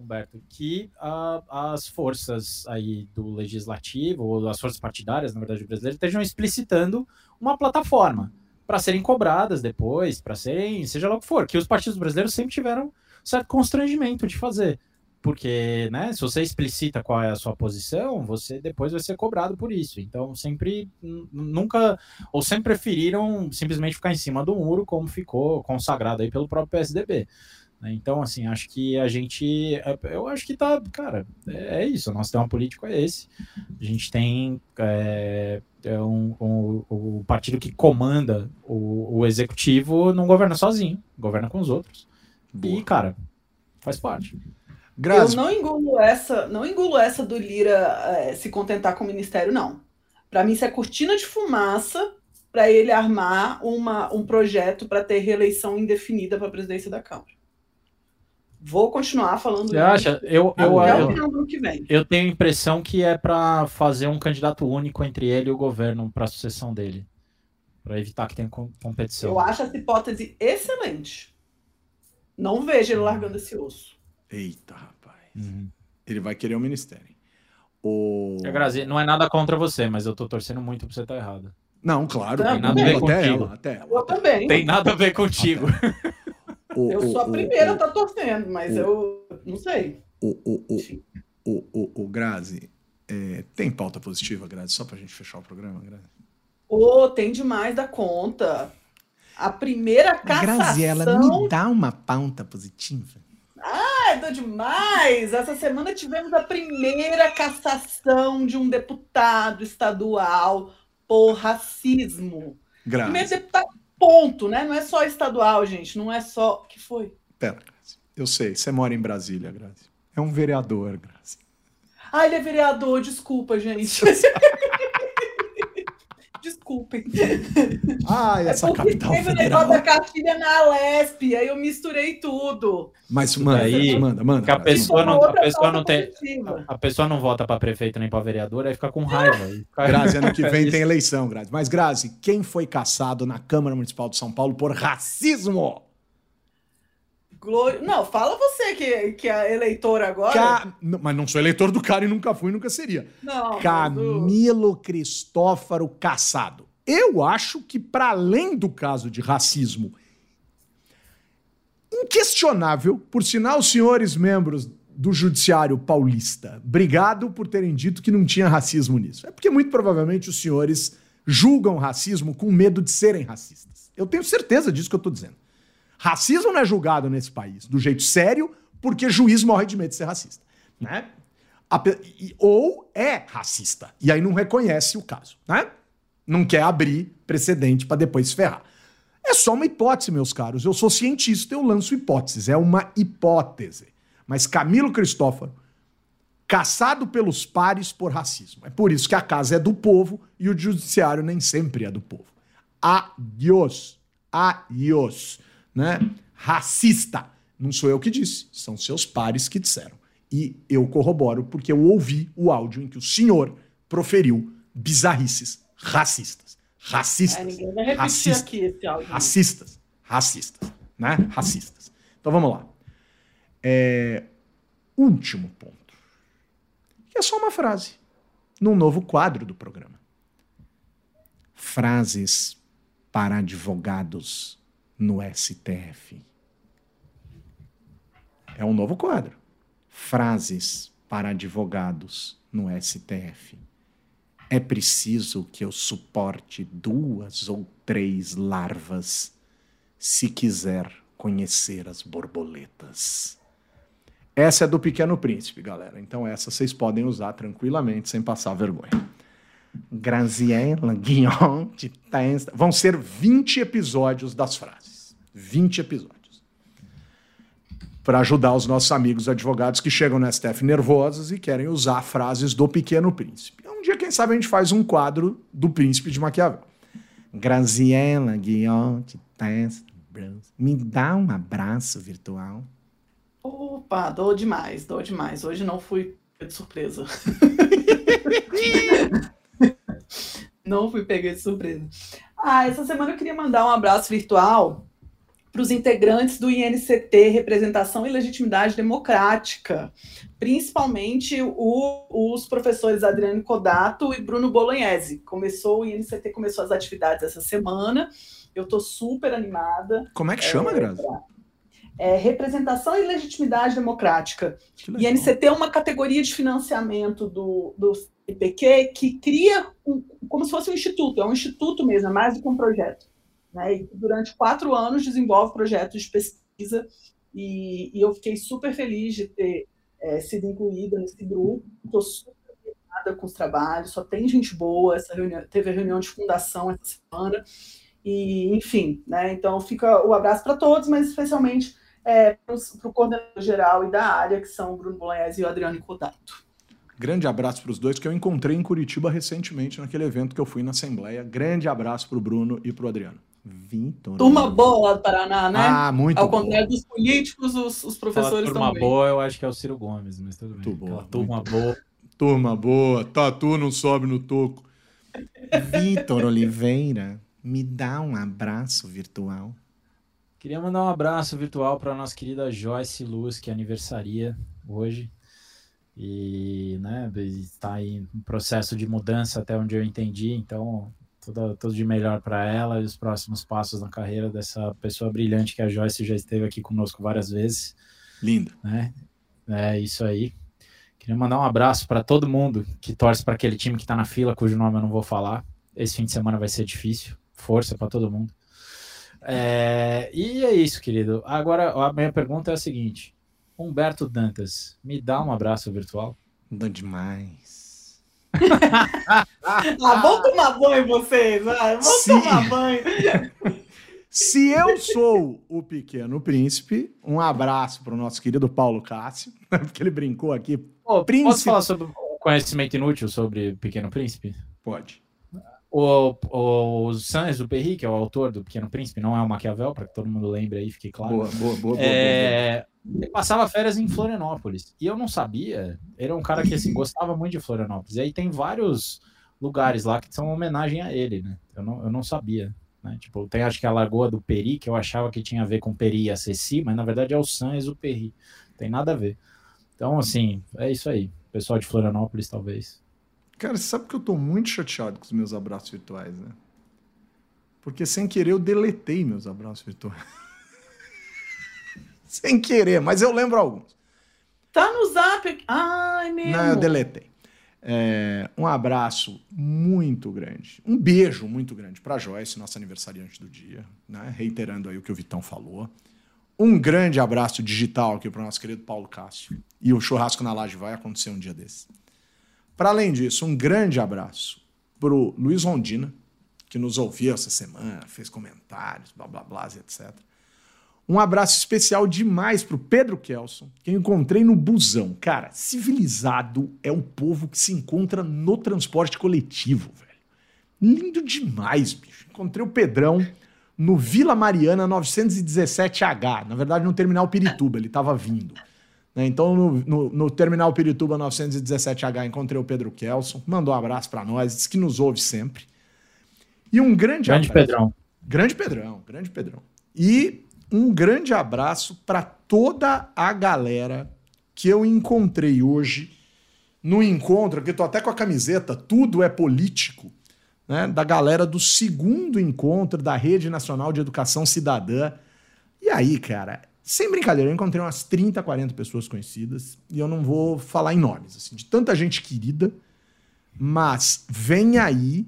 Humberto, que ah, as forças aí do legislativo, ou as forças partidárias, na verdade, brasileiras, estejam explicitando uma plataforma para serem cobradas depois, para serem, seja lá o que for, que os partidos brasileiros sempre tiveram certo constrangimento de fazer. Porque, né, se você explicita qual é a sua posição, você depois vai ser cobrado por isso. Então, sempre, nunca, ou sempre preferiram simplesmente ficar em cima do muro, como ficou consagrado aí pelo próprio PSDB. Né? Então, assim, acho que a gente, é, eu acho que tá, cara, é é isso, o nosso tema político é esse. A gente tem é, é um, um- o partido que comanda o, o executivo não governa sozinho, governa com os outros. E, cara, faz parte. Grazi, Eu não engulo essa, não engulo essa do Lira eh, se contentar com o ministério, não. Para mim, isso é cortina de fumaça para ele armar uma, um projeto para ter reeleição indefinida para a presidência da Câmara. Vou continuar falando Você acha? Eu, eu, até o eu, final do ano que vem. eu tenho a impressão que é para fazer um candidato único entre ele e o governo para a sucessão dele. Para evitar que tenha com- competição. Eu acho essa hipótese excelente. Não vejo ele largando esse osso. Eita, rapaz. Uhum. Ele vai querer o ministério. hein? O... Grazi, não é nada contra você, mas eu tô torcendo muito pra você estar errado. Não, claro. Tem tem nada a ver até contigo. ela, até ela. Eu também. Tem nada a ver contigo. O- Eu sou a o- primeira a o- estar torcendo, mas o- eu não sei. O, o, o, o, o, o Grazi, é, tem pauta positiva, Grazi? Só pra gente fechar o programa, Grazi? Ô, tem demais da conta. A primeira cassação... dá uma pauta positiva. É do demais! Essa semana tivemos a primeira cassação de um deputado estadual por racismo. Primeiro Grazi, deputado, ponto, né? Não é só estadual, gente. Não é só. que foi? pera, Grazi. Eu sei, você mora em Brasília, Grazi. É um vereador, Grazi. Ah, ele é vereador, desculpa, gente. desculpem. Ai, essa é porque capital teve o federal. negócio da cartilha na Lesp, aí eu misturei tudo. Mas manda, Aí, manda, manda. que a pessoa não- a pessoa não tem-. A pessoa não vota pra prefeito nem pra vereador, aí fica com raiva. fica- Grazi, ano que vem tem eleição, Grazi. Mas, Grazi, quem foi caçado na Câmara Municipal de São Paulo por racismo? Não, fala você que, que é eleitor agora. Ca- N- Mas não sou eleitor do cara e nunca fui, nunca seria. Não, Camilo Cristófaro Caçado. Eu acho que, para além do caso de racismo inquestionável, por sinal, os senhores membros do Judiciário Paulista, obrigado por terem dito que não tinha racismo nisso. É porque, muito provavelmente, os senhores julgam racismo com medo de serem racistas. Eu tenho certeza disso que eu estou dizendo. Racismo não é julgado nesse país do jeito sério, porque juiz morre de medo de ser racista. Né? Ou é racista. E aí não reconhece o caso, né? Não quer abrir precedente para depois se ferrar. É só uma hipótese, meus caros. Eu sou cientista, eu lanço hipóteses. É uma hipótese. Mas Camilo Cristófaro, caçado pelos pares por racismo. É por isso que a casa é do povo e o judiciário nem sempre é do povo. Adiós. Adiós. Né? Racista. Não sou eu que disse, são seus pares que disseram. E eu corroboro porque eu ouvi o áudio em que o senhor proferiu bizarrices racistas. Racistas. É, ninguém vai repetir racistas. aqui esse áudio. Racistas. Racistas. Né? Racistas. Então vamos lá. É, Último ponto. Que é só uma frase. Num novo quadro do programa. Frases para advogados no STF. É um novo quadro. Frases para advogados no STF. É preciso que eu suporte duas ou três larvas se quiser conhecer as borboletas. Essa é do Pequeno Príncipe, galera. Então essa vocês podem usar tranquilamente, sem passar vergonha. Graziella Guion de Testa. Vão ser 20 episódios das frases. 20 episódios. Para ajudar os nossos amigos advogados que chegam no STF nervosos e querem usar frases do Pequeno Príncipe. Um dia, quem sabe, a gente faz um quadro do Príncipe de Maquiavel. Graziella Guion de Testa. Me dá um abraço virtual. Opa, dou demais, dou demais. Hoje não fui de surpresa. não fui pega de surpresa. Ah, essa semana eu queria mandar um abraço virtual para os integrantes do INCT, Representação e Legitimidade Democrática, principalmente o- os professores Adriano Codato e Bruno Bolognese. Começou, o INCT começou as atividades essa semana, eu estou super animada. Como é que chama, Grazi? É, representação e legitimidade democrática. Que E legal. a NCT é uma categoria de financiamento do, do CPQ que cria um- como se fosse um instituto, é um instituto mesmo, é mais do que um projeto. Né? E durante quatro anos desenvolve projetos de pesquisa e, e eu fiquei super feliz de ter é, sido incluída nesse grupo. Estou super animada com os trabalhos, só tem gente boa. Essa reunião, teve a reunião de fundação essa semana. E, enfim, né? Então fica o abraço para todos, mas especialmente é, para o coordenador geral e da área, que são o Bruno Bolognese e o Adriano Codato. Grande abraço para os dois que eu encontrei em Curitiba recentemente naquele evento que eu fui na Assembleia. Grande abraço para o Bruno e para o Adriano. Vitor. Turma boa lá do Paraná, né? Ah, muito Ao bom. contrário dos políticos, os, os Fala professores turma também. boa, eu acho que é o Ciro Gomes, mas tudo bem. Boa, turma muito boa. Turma boa. Tatu não sobe no toco. Vitor Oliveira, me dá um abraço virtual. Queria mandar um abraço virtual para nossa querida Joyce Luz, que aniversaria hoje. E, né, está aí em processo de mudança até onde eu entendi, então tudo, tudo de melhor para ela e os próximos passos na carreira dessa pessoa brilhante que a Joyce já esteve aqui conosco várias vezes, Linda. né? É isso aí. Queria mandar um abraço para todo mundo que torce para aquele time que está na fila, cujo nome eu não vou falar. Esse fim de semana vai ser difícil. Força para todo mundo. É, e é isso, querido. Agora, a minha pergunta é a seguinte: Humberto Dantas, me dá um abraço virtual? Dá demais. Ah, vão tomar banho vocês. Vão Sim. tomar banho. Se eu sou o pequeno príncipe, um abraço para o nosso querido Paulo Cássio, porque ele brincou aqui. Pô, Príncipe. Posso falar sobre o conhecimento inútil sobre Pequeno Príncipe? Pode. O, o, o Saint-Exupéry, que é o autor do Pequeno Príncipe, não é o Maquiavel, para que todo mundo lembre aí, fique claro. Boa, boa, boa, boa, É, Ele passava férias em Florianópolis. E eu não sabia. Ele é um cara que assim, gostava muito de Florianópolis. E aí tem vários lugares lá que são homenagem a ele, né? Eu não, eu não sabia. Né? Tipo, tem acho que a Lagoa do Peri, que eu achava que tinha a ver com Peri e Acessi, mas na verdade é o Saint-Exupéry. Tem nada a ver. Então, assim, é isso aí. Pessoal de Florianópolis, talvez. Cara, você sabe que eu tô muito chateado com os meus abraços virtuais, né? Porque sem querer eu deletei meus abraços virtuais. sem querer, mas eu lembro alguns. Tá no zap. Ai, meu. Não, eu deletei. É, um abraço muito grande, um beijo muito grande para Joyce, nossa aniversariante do dia, né? reiterando aí o que o Vitão falou. Um grande abraço digital aqui para o nosso querido Paulo Cássio. E o churrasco na laje vai acontecer um dia desse. Para além disso, um grande abraço para o Luiz Rondina, que nos ouviu essa semana, fez comentários, blá blá blá, etc. Um abraço especial demais para o Pedro Kelson, que eu encontrei no busão. Cara, civilizado é o povo que se encontra no transporte coletivo, velho. Lindo demais, bicho. Encontrei o Pedrão no Vila Mariana 917H, na verdade no Terminal Pirituba, ele estava vindo. Né? Então, no, no, no, Terminal Pirituba 917H, encontrei o Pedro Kelson, mandou um abraço para nós, disse que nos ouve sempre. E um grande, grande abraço. Pedrão. Grande Pedrão, grande Pedrão. E um grande abraço para toda a galera que eu encontrei hoje no encontro, que eu tô até com a camiseta, tudo é político, né? Da galera do segundo encontro da Rede Nacional de Educação Cidadã. E aí, cara, sem brincadeira, eu encontrei umas 30, 40 pessoas conhecidas, e eu não vou falar em nomes, assim, de tanta gente querida, mas vem aí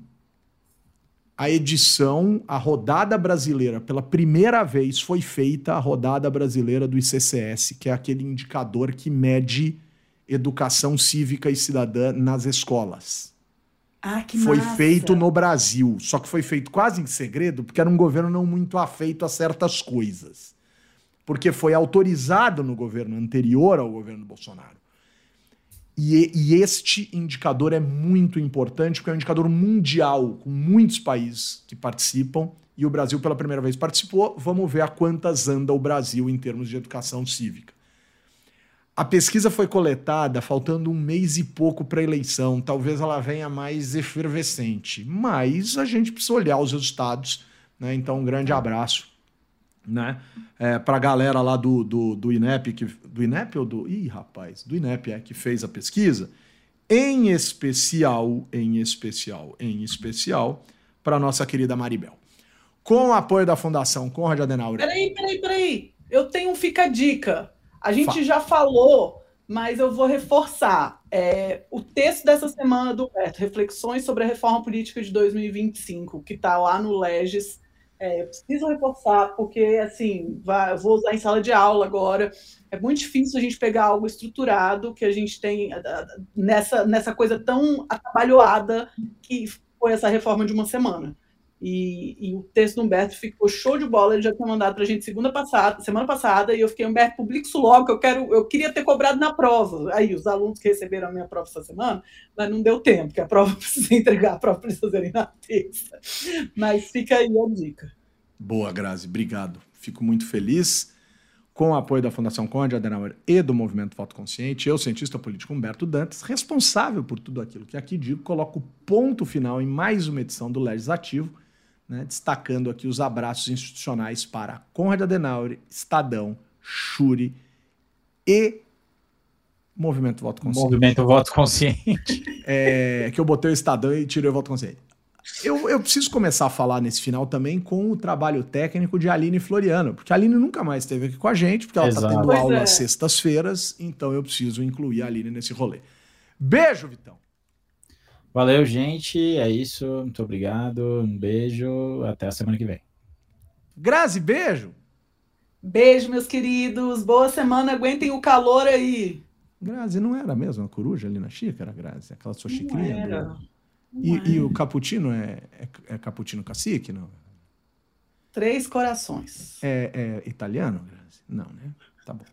a edição, a rodada brasileira, pela primeira vez foi feita a rodada brasileira do ICCS, que é aquele indicador que mede educação cívica e cidadã nas escolas. Ah, que foi massa. feito no Brasil, só que foi feito quase em segredo, porque era um governo não muito afeito a certas coisas porque foi autorizado no governo anterior ao governo Bolsonaro. E, e, este indicador é muito importante, porque é um indicador mundial, com muitos países que participam, e o Brasil pela primeira vez participou. Vamos ver a quantas anda o Brasil em termos de educação cívica. A pesquisa foi coletada faltando um mês e pouco para a eleição. Talvez ela venha mais efervescente, mas a gente precisa olhar os resultados. Né? Então, um grande abraço né? É, para a galera lá do, do, do INEP, que, do INEP ou do. Ih, rapaz, do INEP é que fez a pesquisa, em especial, em especial, em especial, para nossa querida Maribel. Com o apoio da Fundação Conrad Adenauer. Peraí, peraí, peraí. Eu tenho um fica dica. A gente Fala. já falou, mas eu vou reforçar. É, o texto dessa semana do Beto, Reflexões sobre a Reforma Política de 2025, que está lá no Legis é, eu preciso reforçar, porque, assim, vai, vou usar em sala de aula agora. É muito difícil a gente pegar algo estruturado que a gente tem nessa, nessa coisa tão atabalhoada que foi essa reforma de uma semana. E, e, o texto do Humberto ficou show de bola, ele já tinha mandado para a gente segunda passada, semana passada, e eu fiquei, Humberto, publique isso logo, que eu quero, eu queria ter cobrado na prova. Aí, os alunos que receberam a minha prova essa semana, mas não deu tempo, porque a prova precisa entregar a prova eles fazerem na terça. Mas fica aí a dica. Boa, Grazi, obrigado. Fico muito feliz. Com o apoio da Fundação Conde Adenauer e do Movimento Voto Consciente, eu, cientista político Humberto Dantas, responsável por tudo aquilo que aqui digo, coloco ponto final em mais uma edição do Legislativo né, destacando aqui os abraços institucionais para Conrad Adenauer, Estadão, Shuri e Movimento Voto Consciente. Movimento Voto Consciente. É, que eu botei o Estadão e tirei o Voto Consciente. Eu, eu, preciso começar a falar nesse final também com o trabalho técnico de Aline Floriano, porque a Aline nunca mais esteve aqui com a gente, porque ela está tendo pois aula é. sextas-feiras, então eu preciso incluir a Aline nesse rolê. Beijo, Vitão! Valeu, gente. É isso. Muito obrigado. Um beijo. Até a semana que vem. Grazi, beijo. Beijo, meus queridos. Boa semana. Aguentem o calor aí. Grazi, não era mesmo a coruja ali na xícara, Grazi? Aquela sua xicrinha? Não era. E, e, o cappuccino é, é, é cappuccino cacique, não? Três corações. É, é italiano, Grazi? Não, né? Tá bom.